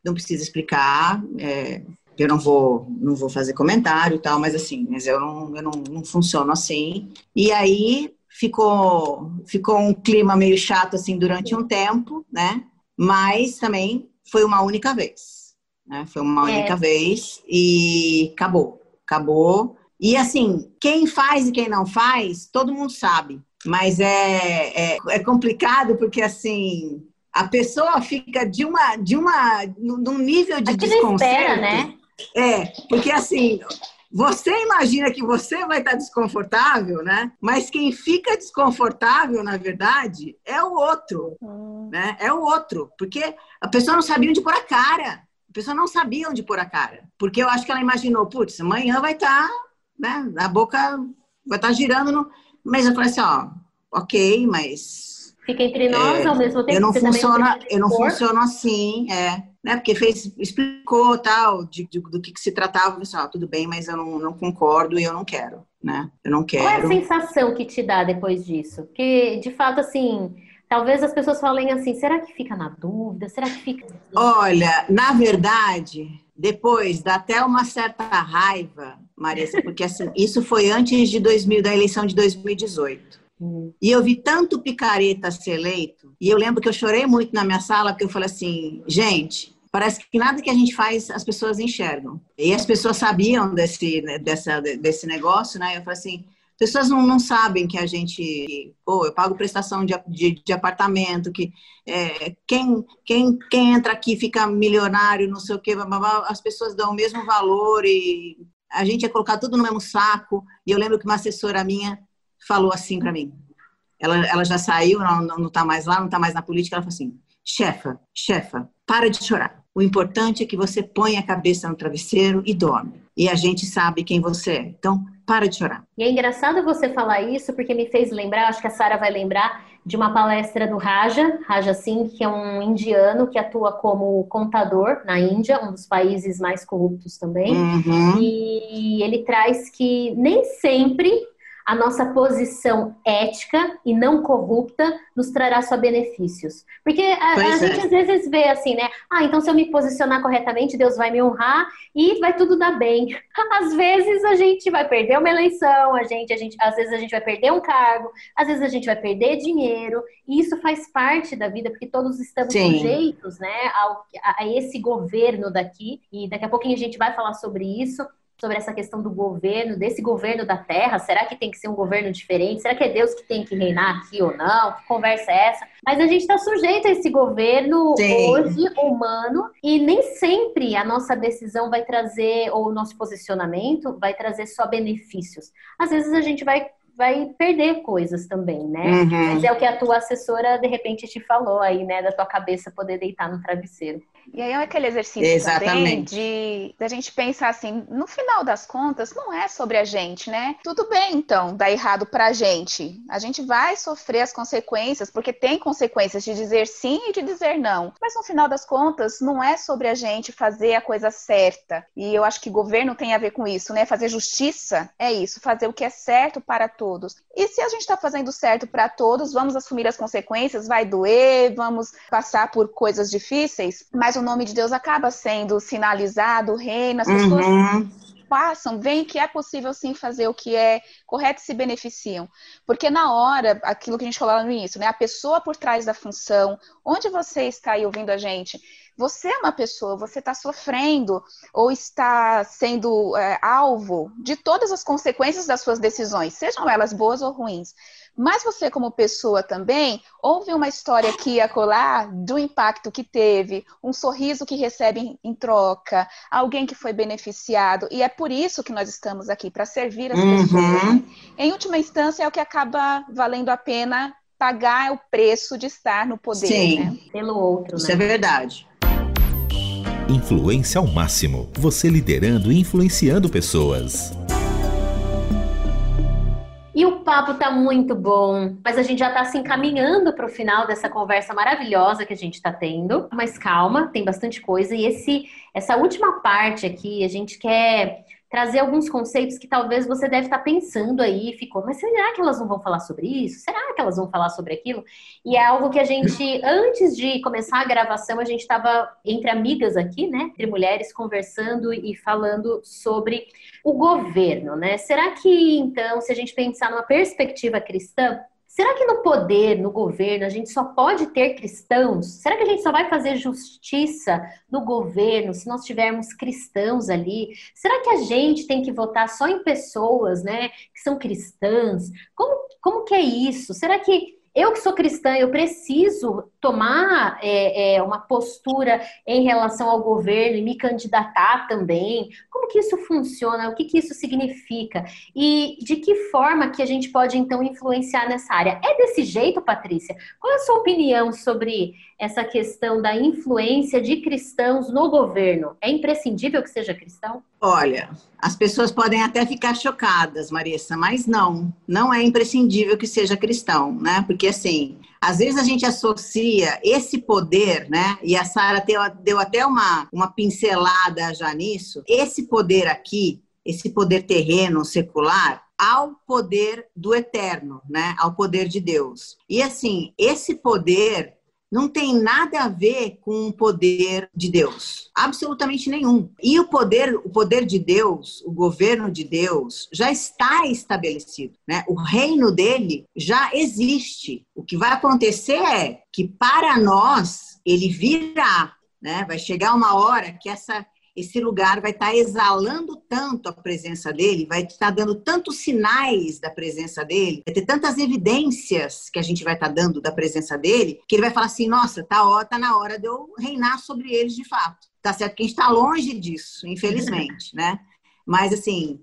não precisa explicar, é, eu não vou, não vou fazer comentário e tal, mas assim, mas eu não, eu não, não funciono assim. E aí ficou, ficou um clima meio chato assim durante um tempo, né? Mas também foi uma única vez, né? Foi uma é. única vez e acabou, acabou. E assim, quem faz e quem não faz, todo mundo sabe. Mas é, é, é complicado porque, assim, a pessoa fica de uma, de uma, num nível de desconcerto. Espera, né? É, porque assim, você imagina que você vai estar desconfortável, né? Mas quem fica desconfortável, na verdade, é o outro, hum. né? É o outro, porque a pessoa não sabia onde pôr a cara. A pessoa não sabia onde pôr a cara, porque eu acho que ela imaginou, putz, amanhã vai estar, né? A boca vai estar girando, no... mas eu falei assim, ó, ok, mas fica entre nós é, ao mesmo tempo. Eu não funciona, eu não funciono assim, é né? Porque fez, explicou tal de, de, do que, que, se tratava, pessoal, ah, tudo bem, mas eu não, não, concordo e eu não quero, né? Eu não quero. Qual é a sensação que te dá depois disso? Porque, de fato, assim, talvez as pessoas falem assim, será que fica na dúvida? Será que fica... Olha, na verdade, depois dá até uma certa raiva, Marisa, porque assim, isso foi antes de 2000, da eleição de 2018. Uhum. E eu vi tanto picareta ser eleito, e eu lembro que eu chorei muito na minha sala, porque eu falei assim, gente, parece que nada que a gente faz as pessoas enxergam. E as pessoas sabiam desse, né, dessa, desse negócio, né? Eu falei assim, pessoas não, não sabem que a gente, pô, eu pago prestação de, de, de apartamento, que é, quem, quem, quem entra aqui fica milionário, não sei o quê, as pessoas dão o mesmo valor e a gente ia colocar tudo no mesmo saco. E eu lembro que uma assessora minha falou assim para mim, ela, ela já saiu, não, não tá mais lá, não tá mais na política, ela falou assim, chefa, chefa, para de chorar. O importante é que você põe a cabeça no travesseiro e dorme. E a gente sabe quem você é. Então, para de chorar. E é engraçado você falar isso, porque me fez lembrar, acho que a Sara vai lembrar, de uma palestra do Raja, Raja Singh, que é um indiano que atua como contador na Índia, um dos países mais corruptos também. Uhum. E ele traz que nem sempre a nossa posição ética e não corrupta nos trará só benefícios. Porque a, a é. gente às vezes vê assim, né? Ah, então se eu me posicionar corretamente, Deus vai me honrar e vai tudo dar bem. Às vezes a gente vai perder uma eleição, a gente, a gente, às vezes a gente vai perder um cargo, às vezes a gente vai perder dinheiro, e isso faz parte da vida, porque todos estamos Sim. sujeitos, né, ao, a, a esse governo daqui, e daqui a pouquinho a gente vai falar sobre isso sobre essa questão do governo, desse governo da terra. Será que tem que ser um governo diferente? Será que é Deus que tem que reinar aqui ou não? Que conversa é essa? Mas a gente está sujeito a esse governo Sim. hoje humano e nem sempre a nossa decisão vai trazer, ou o nosso posicionamento vai trazer só benefícios. Às vezes a gente vai vai perder coisas também, né? Uhum. Mas é o que a tua assessora de repente te falou aí, né? Da tua cabeça poder deitar no travesseiro. E aí é aquele exercício Exatamente. também de da gente pensar assim, no final das contas, não é sobre a gente, né? Tudo bem, então, dá errado pra gente. A gente vai sofrer as consequências, porque tem consequências de dizer sim e de dizer não. Mas no final das contas, não é sobre a gente fazer a coisa certa. E eu acho que governo tem a ver com isso, né? Fazer justiça é isso, fazer o que é certo para todos. E se a gente está fazendo certo para todos, vamos assumir as consequências, vai doer, vamos passar por coisas difíceis, mas mas o nome de Deus acaba sendo sinalizado, reino, as pessoas uhum. passam, veem que é possível sim fazer o que é correto e se beneficiam. Porque na hora, aquilo que a gente falou no início, né? A pessoa por trás da função, onde você está aí ouvindo a gente, você é uma pessoa, você está sofrendo ou está sendo é, alvo de todas as consequências das suas decisões, sejam elas boas ou ruins. Mas você, como pessoa também, ouve uma história aqui e acolá do impacto que teve, um sorriso que recebe em troca, alguém que foi beneficiado. E é por isso que nós estamos aqui, para servir as uhum. pessoas. Em última instância, é o que acaba valendo a pena pagar o preço de estar no poder. Sim, né? pelo outro. Isso né? é verdade. Influência ao máximo. Você liderando e influenciando pessoas. E o papo tá muito bom, mas a gente já tá se encaminhando para o final dessa conversa maravilhosa que a gente está tendo. Mas calma, tem bastante coisa e esse essa última parte aqui a gente quer trazer alguns conceitos que talvez você deve estar pensando aí, ficou, mas será que elas não vão falar sobre isso? Será que elas vão falar sobre aquilo? E é algo que a gente, antes de começar a gravação, a gente estava entre amigas aqui, né, entre mulheres, conversando e falando sobre o governo, né? Será que, então, se a gente pensar numa perspectiva cristã, Será que no poder, no governo, a gente só pode ter cristãos? Será que a gente só vai fazer justiça no governo se nós tivermos cristãos ali? Será que a gente tem que votar só em pessoas, né, que são cristãs? Como, como que é isso? Será que eu que sou cristã, eu preciso tomar é, é, uma postura em relação ao governo e me candidatar também. Como que isso funciona? O que, que isso significa? E de que forma que a gente pode, então, influenciar nessa área? É desse jeito, Patrícia? Qual é a sua opinião sobre essa questão da influência de cristãos no governo? É imprescindível que seja cristão? Olha, as pessoas podem até ficar chocadas, Marissa, mas não, não é imprescindível que seja cristão, né? Porque assim, às vezes a gente associa esse poder, né? E a Sara deu, até uma, uma pincelada já nisso. Esse poder aqui, esse poder terreno, secular, ao poder do eterno, né? Ao poder de Deus. E assim, esse poder não tem nada a ver com o poder de Deus, absolutamente nenhum. E o poder, o poder de Deus, o governo de Deus já está estabelecido, né? O reino dele já existe. O que vai acontecer é que para nós ele virá, né? Vai chegar uma hora que essa esse lugar vai estar exalando tanto a presença dele, vai estar dando tantos sinais da presença dele, vai ter tantas evidências que a gente vai estar dando da presença dele, que ele vai falar assim: nossa, tá, tá na hora de eu reinar sobre eles de fato. Tá certo que a gente está longe disso, infelizmente, né? Mas assim,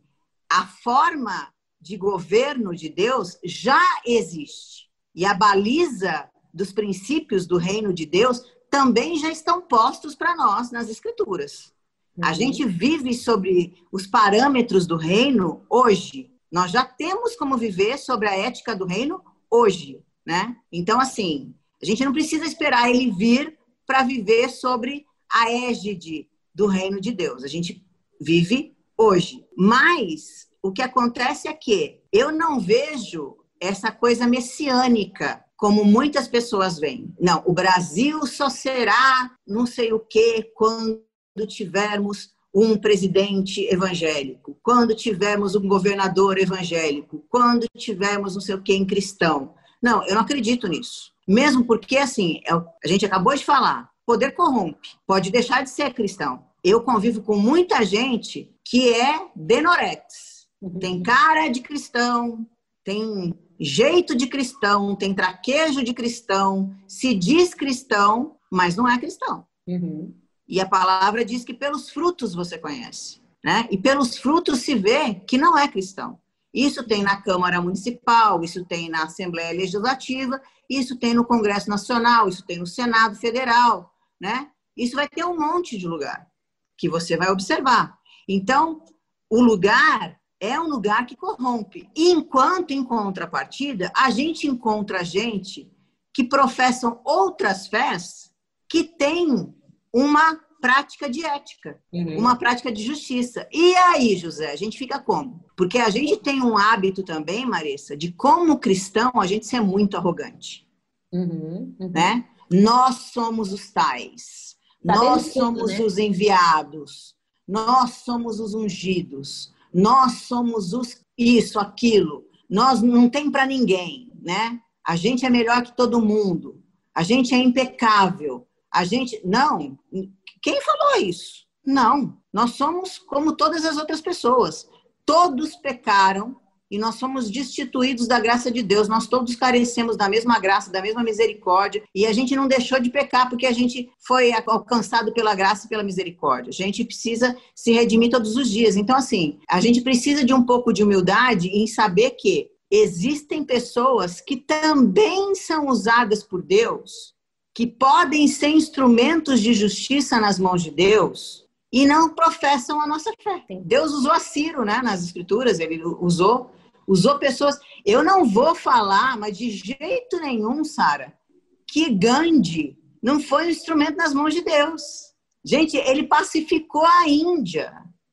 a forma de governo de Deus já existe. E a baliza dos princípios do reino de Deus também já estão postos para nós nas escrituras. A gente vive sobre os parâmetros do reino hoje. Nós já temos como viver sobre a ética do reino hoje, né? Então, assim, a gente não precisa esperar ele vir para viver sobre a égide do reino de Deus. A gente vive hoje. Mas o que acontece é que eu não vejo essa coisa messiânica como muitas pessoas veem. Não, o Brasil só será não sei o que quando tivermos um presidente evangélico, quando tivermos um governador evangélico, quando tivermos não sei o que em cristão. Não, eu não acredito nisso. Mesmo porque, assim, é a gente acabou de falar, poder corrompe, pode deixar de ser cristão. Eu convivo com muita gente que é denorex, uhum. tem cara de cristão, tem jeito de cristão, tem traquejo de cristão, se diz cristão, mas não é cristão. Uhum. E a palavra diz que pelos frutos você conhece, né? E pelos frutos se vê que não é cristão. Isso tem na Câmara Municipal, isso tem na Assembleia Legislativa, isso tem no Congresso Nacional, isso tem no Senado Federal, né? Isso vai ter um monte de lugar que você vai observar. Então, o lugar é um lugar que corrompe. Enquanto em contrapartida, a gente encontra gente que professam outras fés que têm uma prática de ética, uhum. uma prática de justiça. E aí, José, a gente fica como? Porque a gente tem um hábito também, Marissa, de como cristão a gente ser muito arrogante. Uhum. Uhum. Né? Nós somos os tais, tá nós somos né? os enviados, nós somos os ungidos, nós somos os isso, aquilo. Nós não tem para ninguém, né? A gente é melhor que todo mundo. A gente é impecável. A gente. Não. Quem falou isso? Não. Nós somos como todas as outras pessoas. Todos pecaram e nós somos destituídos da graça de Deus. Nós todos carecemos da mesma graça, da mesma misericórdia. E a gente não deixou de pecar porque a gente foi alcançado pela graça e pela misericórdia. A gente precisa se redimir todos os dias. Então, assim, a gente precisa de um pouco de humildade em saber que existem pessoas que também são usadas por Deus que podem ser instrumentos de justiça nas mãos de Deus e não professam a nossa fé. Deus usou a Ciro, né, nas escrituras, ele usou usou pessoas. Eu não vou falar, mas de jeito nenhum, Sara, que Gandhi não foi um instrumento nas mãos de Deus. Gente, ele pacificou a Índia,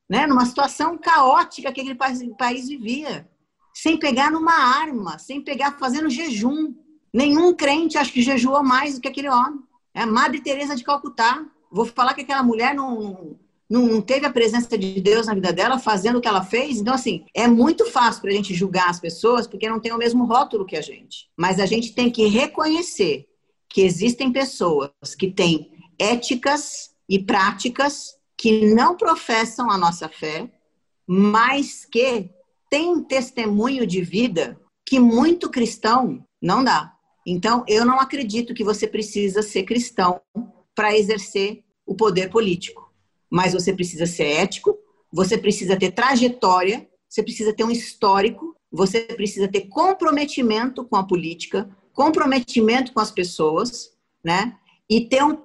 né, numa situação caótica que aquele país vivia, sem pegar numa arma, sem pegar fazendo jejum. Nenhum crente acho que jejuou mais do que aquele homem. É Madre Teresa de Calcutá. Vou falar que aquela mulher não, não, não, teve a presença de Deus na vida dela fazendo o que ela fez. Então, assim, é muito fácil para a gente julgar as pessoas porque não tem o mesmo rótulo que a gente. Mas a gente tem que reconhecer que existem pessoas que têm éticas e práticas que não professam a nossa fé, mas que têm testemunho de vida que muito cristão não dá. Então, eu não acredito que você precisa ser cristão para exercer o poder político, mas você precisa ser ético, você precisa ter trajetória, você precisa ter um histórico, você precisa ter comprometimento com a política, comprometimento com as pessoas, né? E ter um,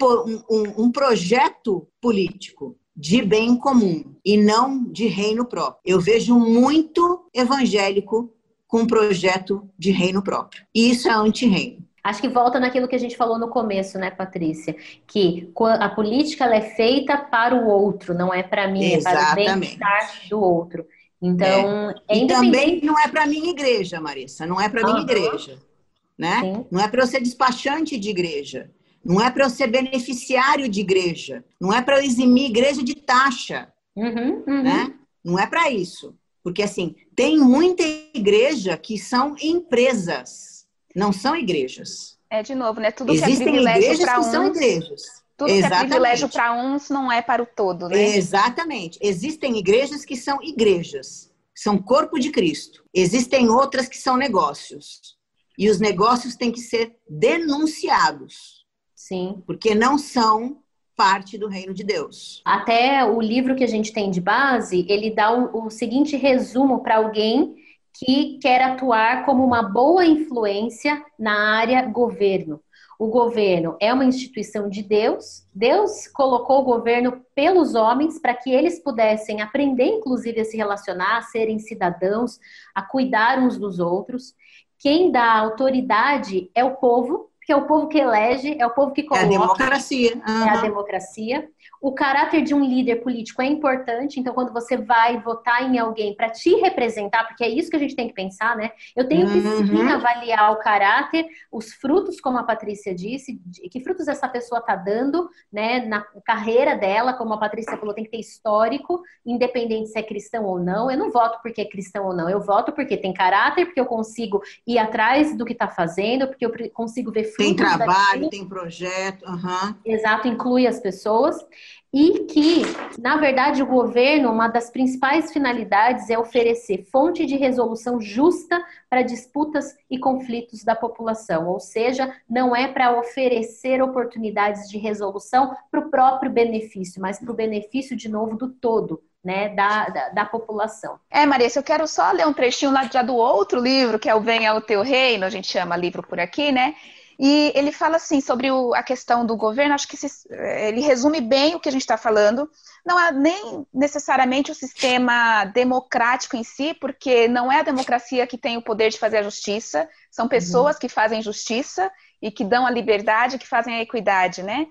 um, um projeto político de bem comum e não de reino próprio. Eu vejo muito evangélico com um projeto de reino próprio. E isso é anti-reino. Acho que volta naquilo que a gente falou no começo, né, Patrícia? Que a política é feita para o outro, não é para mim, Exatamente. é para o bem-estar do outro. Então, é. é e também não é para minha igreja, Marissa, não é para minha uhum. igreja, né? Sim. Não é para eu ser despachante de igreja, não é para eu ser beneficiário de igreja, não é para eu eximir igreja de taxa, uhum, uhum. né? Não é para isso, porque assim tem muita igreja que são empresas, não são igrejas. É de novo, né? Tudo Existem que é privilégio para uns. São igrejas. Tudo Exatamente. que é privilégio para uns não é para o todo, né? Exatamente. Existem igrejas que são igrejas, são corpo de Cristo. Existem outras que são negócios. E os negócios têm que ser denunciados. Sim. Porque não são parte do reino de Deus. Até o livro que a gente tem de base, ele dá o, o seguinte resumo para alguém que quer atuar como uma boa influência na área governo. O governo é uma instituição de Deus. Deus colocou o governo pelos homens para que eles pudessem aprender, inclusive, a se relacionar, a serem cidadãos, a cuidar uns dos outros. Quem dá autoridade é o povo, que é o povo que elege, é o povo que coloca. É a democracia. Uhum. É a democracia. O caráter de um líder político é importante, então quando você vai votar em alguém para te representar, porque é isso que a gente tem que pensar, né? Eu tenho que uhum. sim avaliar o caráter, os frutos, como a Patrícia disse, que frutos essa pessoa está dando, né, na carreira dela, como a Patrícia falou, tem que ter histórico, independente se é cristão ou não. Eu não voto porque é cristão ou não, eu voto porque tem caráter, porque eu consigo ir atrás do que está fazendo, porque eu consigo ver frutos. Tem trabalho, tem projeto. Uhum. Exato, inclui as pessoas e que, na verdade, o governo, uma das principais finalidades é oferecer fonte de resolução justa para disputas e conflitos da população, ou seja, não é para oferecer oportunidades de resolução para o próprio benefício, mas para o benefício, de novo, do todo, né, da, da, da, população. É, Marisa, eu quero só ler um trechinho lá já do outro livro, que é o Venha ao Teu Reino, a gente chama livro por aqui, né? E ele fala assim sobre o, a questão do governo, acho que se, ele resume bem o que a gente está falando. Não é nem necessariamente o sistema democrático em si, porque não é a democracia que tem o poder de fazer a justiça, são pessoas uhum. que fazem justiça e que dão a liberdade, que fazem a equidade, né?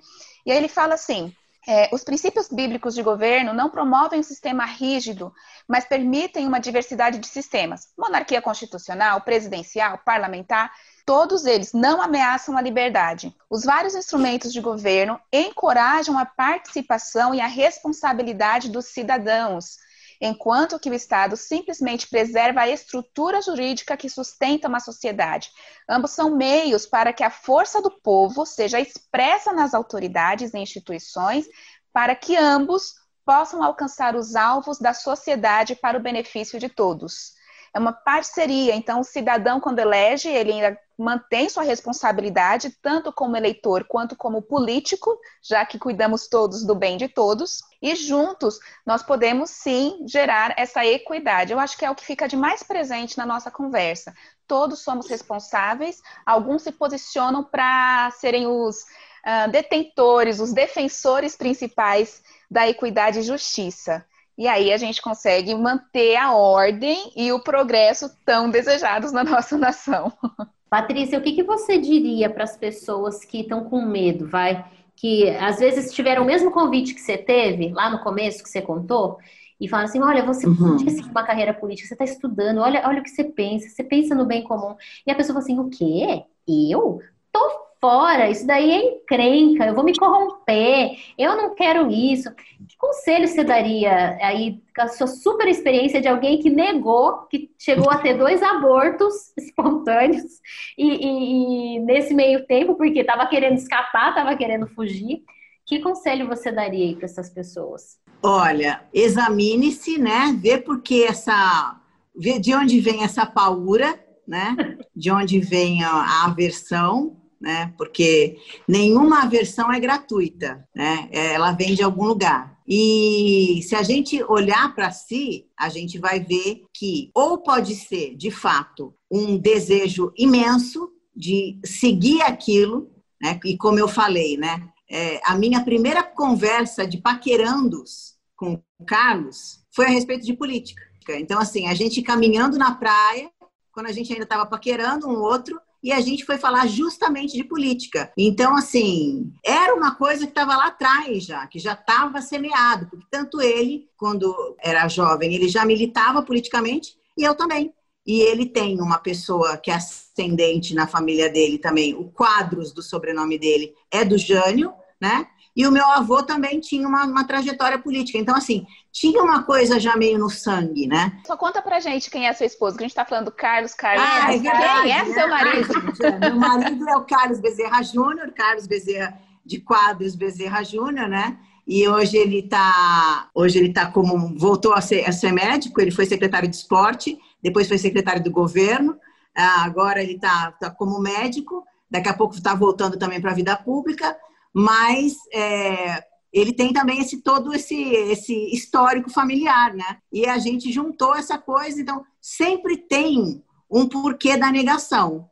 E aí ele fala assim: é, os princípios bíblicos de governo não promovem um sistema rígido, mas permitem uma diversidade de sistemas. Monarquia constitucional, presidencial, parlamentar Todos eles não ameaçam a liberdade. Os vários instrumentos de governo encorajam a participação e a responsabilidade dos cidadãos, enquanto que o Estado simplesmente preserva a estrutura jurídica que sustenta uma sociedade. Ambos são meios para que a força do povo seja expressa nas autoridades e instituições, para que ambos possam alcançar os alvos da sociedade para o benefício de todos é uma parceria. Então, o cidadão, quando elege, ele ainda mantém sua responsabilidade, tanto como eleitor quanto como político, já que cuidamos todos do bem de todos, e juntos nós podemos sim gerar essa equidade. Eu acho que é o que fica de mais presente na nossa conversa. Todos somos responsáveis, alguns se posicionam para serem os uh, detentores, os defensores principais da equidade e justiça. E aí a gente consegue manter a ordem e o progresso tão desejados na nossa nação. Patrícia, o que, que você diria para as pessoas que estão com medo, vai? Que às vezes tiveram o mesmo convite que você teve lá no começo que você contou, e falam assim: olha, você uhum. pode seguir uma carreira política, você está estudando, olha, olha o que você pensa, você pensa no bem comum. E a pessoa fala assim: o quê? Eu? Tô fora, isso daí é encrenca, eu vou me corromper, eu não quero isso. Que conselho você daria aí, com a sua super experiência de alguém que negou, que chegou a ter dois abortos espontâneos e, e, e nesse meio tempo, porque estava querendo escapar, estava querendo fugir. Que conselho você daria aí para essas pessoas? Olha, examine-se, né? Vê por que essa. Vê de onde vem essa paura né? De onde vem a, a aversão, né? Porque nenhuma aversão é gratuita, né? Ela vem de algum lugar. E se a gente olhar para si, a gente vai ver que ou pode ser, de fato, um desejo imenso de seguir aquilo, né? E como eu falei, né? É, a minha primeira conversa de paquerandos com o Carlos foi a respeito de política. Então, assim, a gente caminhando na praia, quando a gente ainda estava paquerando um outro, e a gente foi falar justamente de política. Então, assim, era uma coisa que estava lá atrás já, que já estava semeado, porque tanto ele, quando era jovem, ele já militava politicamente, e eu também. E ele tem uma pessoa que é ascendente na família dele também, o Quadros do sobrenome dele é do Jânio, né? E o meu avô também tinha uma, uma, trajetória política. Então, assim, tinha uma coisa já meio no sangue, né? Só conta pra gente quem é seu esposo, que a gente tá falando do Carlos, Carlos. Ah, é verdade, quem é seu marido? meu marido é o Carlos Bezerra Júnior, Carlos Bezerra de Quadros Bezerra Júnior, né? E hoje ele tá, hoje ele tá como voltou a ser, a ser médico, ele foi secretário de esporte, depois foi secretário do governo, ah, agora ele tá, tá como médico, daqui a pouco está voltando também para a vida pública mas é, ele tem também esse todo esse, esse histórico familiar, né? E a gente juntou essa coisa, então sempre tem um porquê da negação.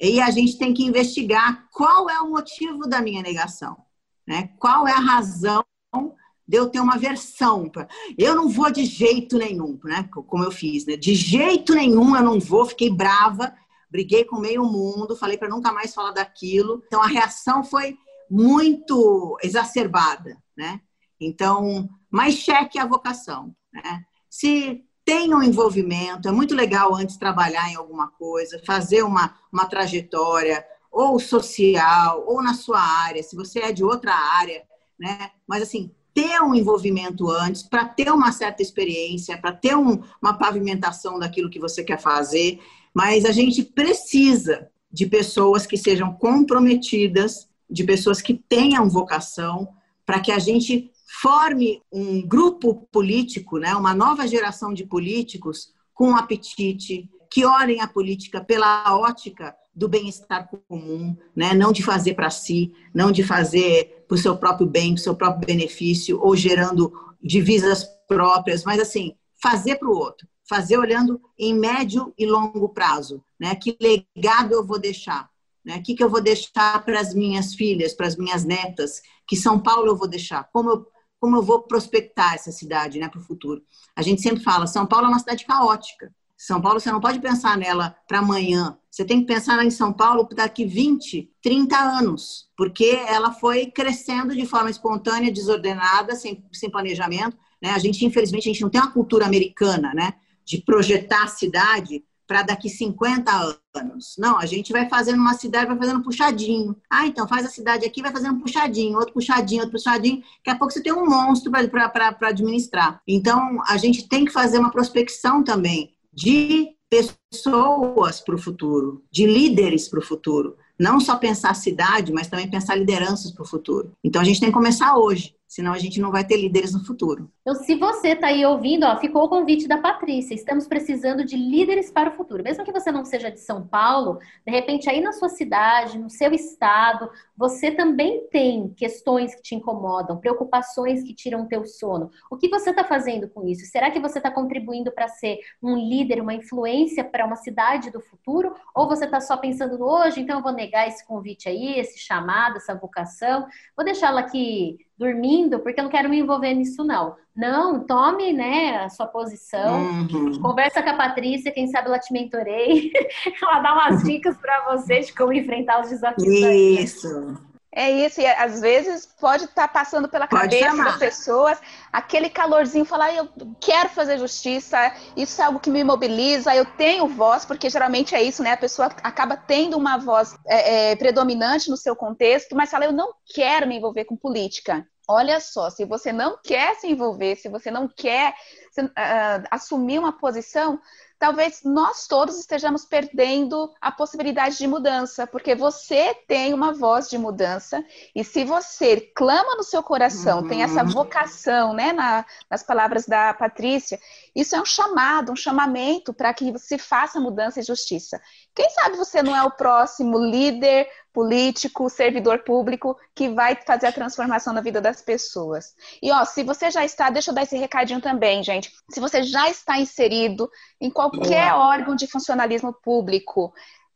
E a gente tem que investigar qual é o motivo da minha negação, né? Qual é a razão de eu ter uma versão. Eu não vou de jeito nenhum, né? Como eu fiz, né? De jeito nenhum eu não vou, fiquei brava, briguei com meio mundo, falei para nunca mais falar daquilo. Então a reação foi muito exacerbada, né? Então, mais cheque a vocação, né? Se tem um envolvimento, é muito legal antes trabalhar em alguma coisa, fazer uma, uma trajetória, ou social, ou na sua área, se você é de outra área, né? Mas assim, ter um envolvimento antes, para ter uma certa experiência, para ter um, uma pavimentação daquilo que você quer fazer, mas a gente precisa de pessoas que sejam comprometidas de pessoas que tenham vocação, para que a gente forme um grupo político, né, uma nova geração de políticos com apetite, que olhem a política pela ótica do bem-estar comum, né? não de fazer para si, não de fazer para o seu próprio bem, para o seu próprio benefício, ou gerando divisas próprias, mas assim, fazer para o outro, fazer olhando em médio e longo prazo. Né? Que legado eu vou deixar? Né? O que, que eu vou deixar para as minhas filhas, para as minhas netas? Que São Paulo eu vou deixar? Como eu, como eu vou prospectar essa cidade né, para o futuro? A gente sempre fala, São Paulo é uma cidade caótica. São Paulo, você não pode pensar nela para amanhã. Você tem que pensar em São Paulo daqui 20, 30 anos, porque ela foi crescendo de forma espontânea, desordenada, sem, sem planejamento. Né? A gente, infelizmente, a gente não tem uma cultura americana, né? De projetar a cidade para daqui 50 anos. Não, a gente vai fazendo uma cidade, vai fazendo puxadinho. Ah, então faz a cidade aqui, vai fazendo puxadinho, outro puxadinho, outro puxadinho. Daqui a pouco você tem um monstro para administrar. Então, a gente tem que fazer uma prospecção também de pessoas para o futuro, de líderes para o futuro. Não só pensar cidade, mas também pensar lideranças para o futuro. Então, a gente tem que começar hoje senão a gente não vai ter líderes no futuro. Então, se você está aí ouvindo, ó, ficou o convite da Patrícia. Estamos precisando de líderes para o futuro. Mesmo que você não seja de São Paulo, de repente aí na sua cidade, no seu estado, você também tem questões que te incomodam, preocupações que tiram o teu sono. O que você está fazendo com isso? Será que você está contribuindo para ser um líder, uma influência para uma cidade do futuro? Ou você está só pensando no hoje, então eu vou negar esse convite aí, esse chamado, essa vocação, vou deixá-la aqui dormindo, porque eu não quero me envolver nisso, não. Não, tome né, a sua posição, uhum. conversa com a Patrícia, quem sabe ela te mentorei, ela dá umas dicas para você de como enfrentar os desafios. Isso. É isso, e às vezes pode estar tá passando pela pode cabeça chamar. das pessoas aquele calorzinho, falar, eu quero fazer justiça, isso é algo que me mobiliza, eu tenho voz, porque geralmente é isso, né? A pessoa acaba tendo uma voz é, é, predominante no seu contexto, mas fala, eu não quero me envolver com política. Olha só, se você não quer se envolver, se você não quer assumir uma posição, talvez nós todos estejamos perdendo a possibilidade de mudança, porque você tem uma voz de mudança, e se você clama no seu coração, uhum. tem essa vocação, né, na, nas palavras da Patrícia, isso é um chamado, um chamamento para que se faça mudança e justiça. Quem sabe você não é o próximo líder político, servidor público que vai fazer a transformação na vida das pessoas. E ó, se você já está, deixa eu dar esse recadinho também, gente. Se você já está inserido em qualquer órgão de funcionalismo público,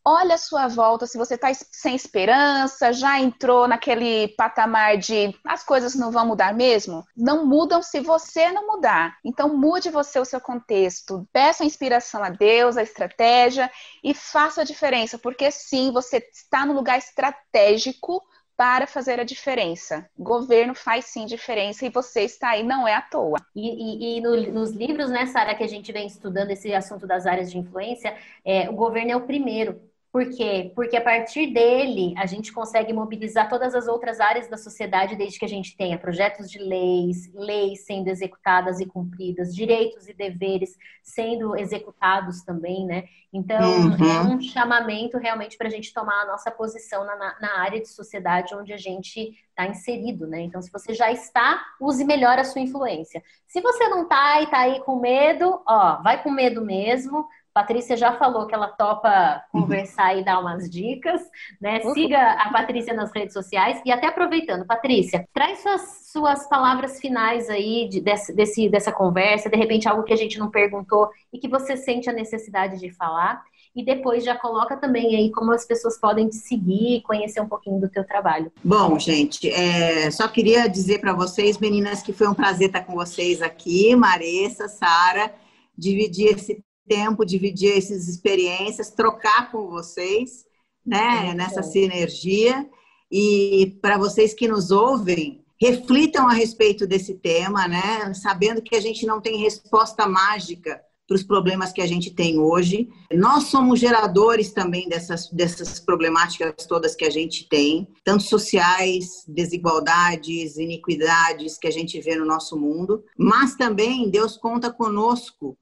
olha a sua volta, se você está sem esperança, já entrou naquele patamar de as coisas não vão mudar mesmo, não mudam se você não mudar. Então mude você o seu contexto, peça inspiração a Deus, a estratégia e faça a diferença, porque sim, você está no lugar estratégico para fazer a diferença. Governo faz sim diferença e você está aí, não é à toa. E, e, e no, nos livros, né, Sara, que a gente vem estudando esse assunto das áreas de influência, é, o governo é o primeiro. Por quê? Porque a partir dele a gente consegue mobilizar todas as outras áreas da sociedade desde que a gente tenha projetos de leis, leis sendo executadas e cumpridas, direitos e deveres sendo executados também, né? Então uhum. é um chamamento realmente para a gente tomar a nossa posição na, na área de sociedade onde a gente está inserido, né? Então, se você já está, use melhor a sua influência. Se você não está e está aí com medo, ó, vai com medo mesmo, Patrícia já falou que ela topa conversar e dar umas dicas, né? Siga a Patrícia nas redes sociais e até aproveitando, Patrícia, traz suas, suas palavras finais aí de, desse, desse, dessa conversa, de repente algo que a gente não perguntou e que você sente a necessidade de falar. E depois já coloca também aí como as pessoas podem te seguir, conhecer um pouquinho do teu trabalho. Bom, gente, é, só queria dizer para vocês, meninas, que foi um prazer estar com vocês aqui, Maressa, Sara, dividir esse tempo, dividir essas experiências, trocar com vocês, né, nessa sinergia. E para vocês que nos ouvem, reflitam a respeito desse tema, né, sabendo que a gente não tem resposta mágica para os problemas que a gente tem hoje. Nós somos geradores também dessas, dessas problemáticas todas que a gente tem, tanto sociais, desigualdades, iniquidades que a gente vê no nosso mundo, mas também Deus conta conosco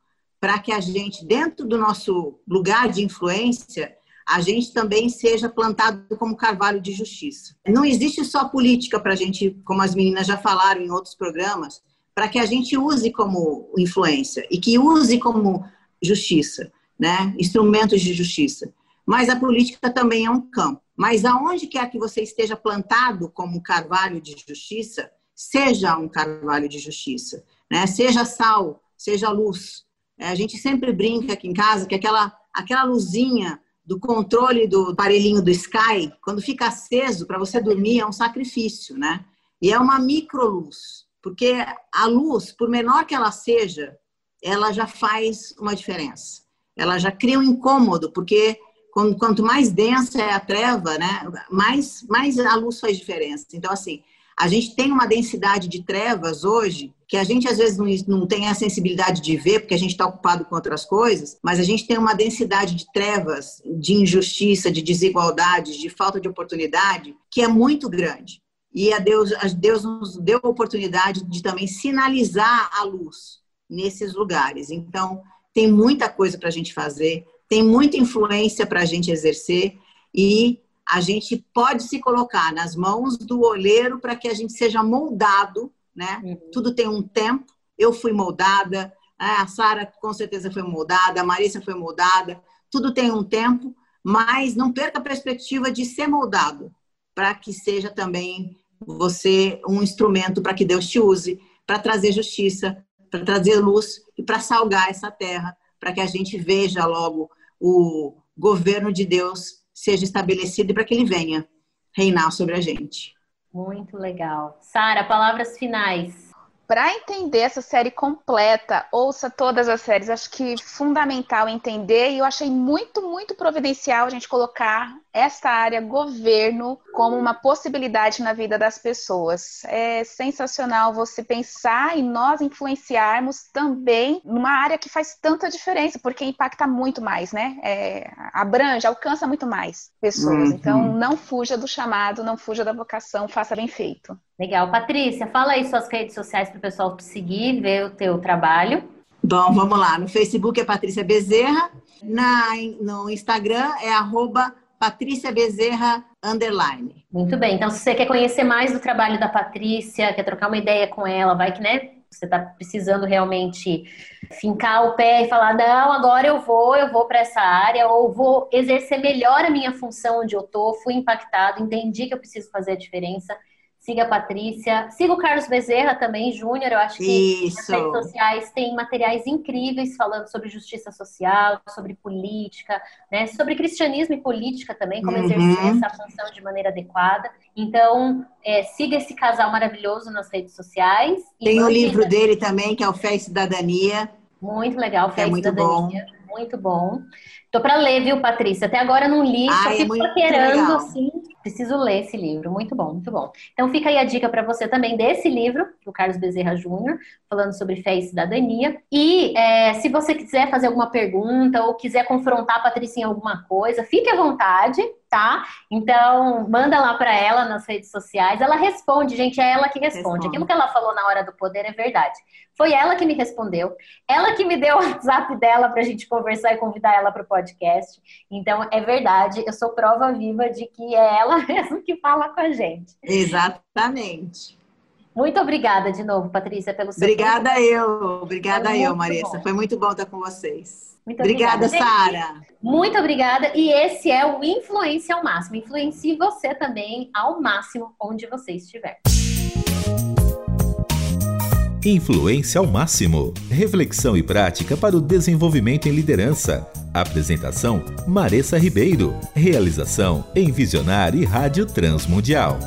para que a gente, dentro do nosso lugar de influência, a gente também seja plantado como carvalho de justiça. Não existe só política para a gente, como as meninas já falaram em outros programas, para que a gente use como influência e que use como justiça, né? instrumentos de justiça. Mas a política também é um campo. Mas aonde quer que você esteja plantado como carvalho de justiça, seja um carvalho de justiça, né? seja sal, seja luz, a gente sempre brinca aqui em casa que aquela, aquela luzinha do controle do aparelhinho do Sky, quando fica aceso para você dormir, é um sacrifício, né? E é uma microluz, porque a luz, por menor que ela seja, ela já faz uma diferença. Ela já cria um incômodo, porque quanto mais densa é a treva, né, mais, mais a luz faz diferença. Então, assim, a gente tem uma densidade de trevas hoje que a gente às vezes não, não tem a sensibilidade de ver, porque a gente está ocupado com outras coisas, mas a gente tem uma densidade de trevas, de injustiça, de desigualdade, de falta de oportunidade, que é muito grande. E a Deus, a Deus nos deu a oportunidade de também sinalizar a luz nesses lugares. Então, tem muita coisa para a gente fazer, tem muita influência para a gente exercer e a gente pode se colocar nas mãos do olheiro para que a gente seja moldado, né? Uhum. Tudo tem um tempo. Eu fui moldada, né? a Sara com certeza foi moldada, a Marissa foi moldada. Tudo tem um tempo, mas não perca a perspectiva de ser moldado para que seja também você um instrumento para que Deus te use para trazer justiça, para trazer luz e para salgar essa terra, para que a gente veja logo o governo de Deus seja estabelecido e para que ele venha reinar sobre a gente. Muito legal. Sara, palavras finais. Para entender essa série completa, ouça todas as séries. Acho que fundamental entender e eu achei muito, muito providencial a gente colocar essa área governo como uma possibilidade na vida das pessoas. É sensacional você pensar e nós influenciarmos também numa área que faz tanta diferença, porque impacta muito mais, né? É, abrange, alcança muito mais pessoas. Uhum. Então, não fuja do chamado, não fuja da vocação, faça bem feito. Legal. Patrícia, fala aí suas redes sociais para o pessoal te seguir, ver o teu trabalho. Bom, vamos lá. No Facebook é Patrícia Bezerra, na, no Instagram é arroba Patrícia Bezerra underline. Muito bem. Então, se você quer conhecer mais do trabalho da Patrícia, quer trocar uma ideia com ela, vai que, né? Você está precisando realmente fincar o pé e falar: não, agora eu vou, eu vou para essa área, ou vou exercer melhor a minha função onde eu estou, fui impactado, entendi que eu preciso fazer a diferença siga a Patrícia, siga o Carlos Bezerra também, Júnior. Eu acho que Isso. nas redes sociais tem materiais incríveis falando sobre justiça social, sobre política, né? Sobre cristianismo e política também, como Uhum. exercer essa função de maneira adequada. Então, é, siga esse casal maravilhoso nas redes sociais. Tem o livro dele também, que é o Fé e Cidadania. Muito legal, É Fé e muito Cidadania. Muito bom. Tô para ler, viu, Patrícia? Até agora não li, só Ai, é fico paquerando, assim. Preciso ler esse livro. Muito bom, muito bom. Então fica aí a dica para você também desse livro, do Carlos Bezerra Júnior, falando sobre fé e cidadania. E é, se você quiser fazer alguma pergunta ou quiser confrontar a Patrícia em alguma coisa, fique à vontade, tá? Então, manda lá para ela nas redes sociais. Ela responde, gente, é ela que responde. Responde. Aquilo que ela falou na hora do poder é verdade. Foi ela que me respondeu. Ela que me deu o WhatsApp dela para a gente conversar e convidar ela para o podcast. Então, é verdade, eu sou prova viva de que é ela mesmo que fala com a gente. Exatamente. Muito obrigada de novo, Patrícia, pelo seu Obrigada tempo. eu. Obrigada eu, muito Marissa. bom. Foi muito bom estar com vocês. Muito Obrigada, Gente, Sara. Muito obrigada. E esse é o Influência ao Máximo. Influencie você também ao máximo onde você estiver. Influência ao máximo. Reflexão e prática para o desenvolvimento em liderança. Apresentação: Maressa Ribeiro. Realização: Envisionar e Rádio Transmundial.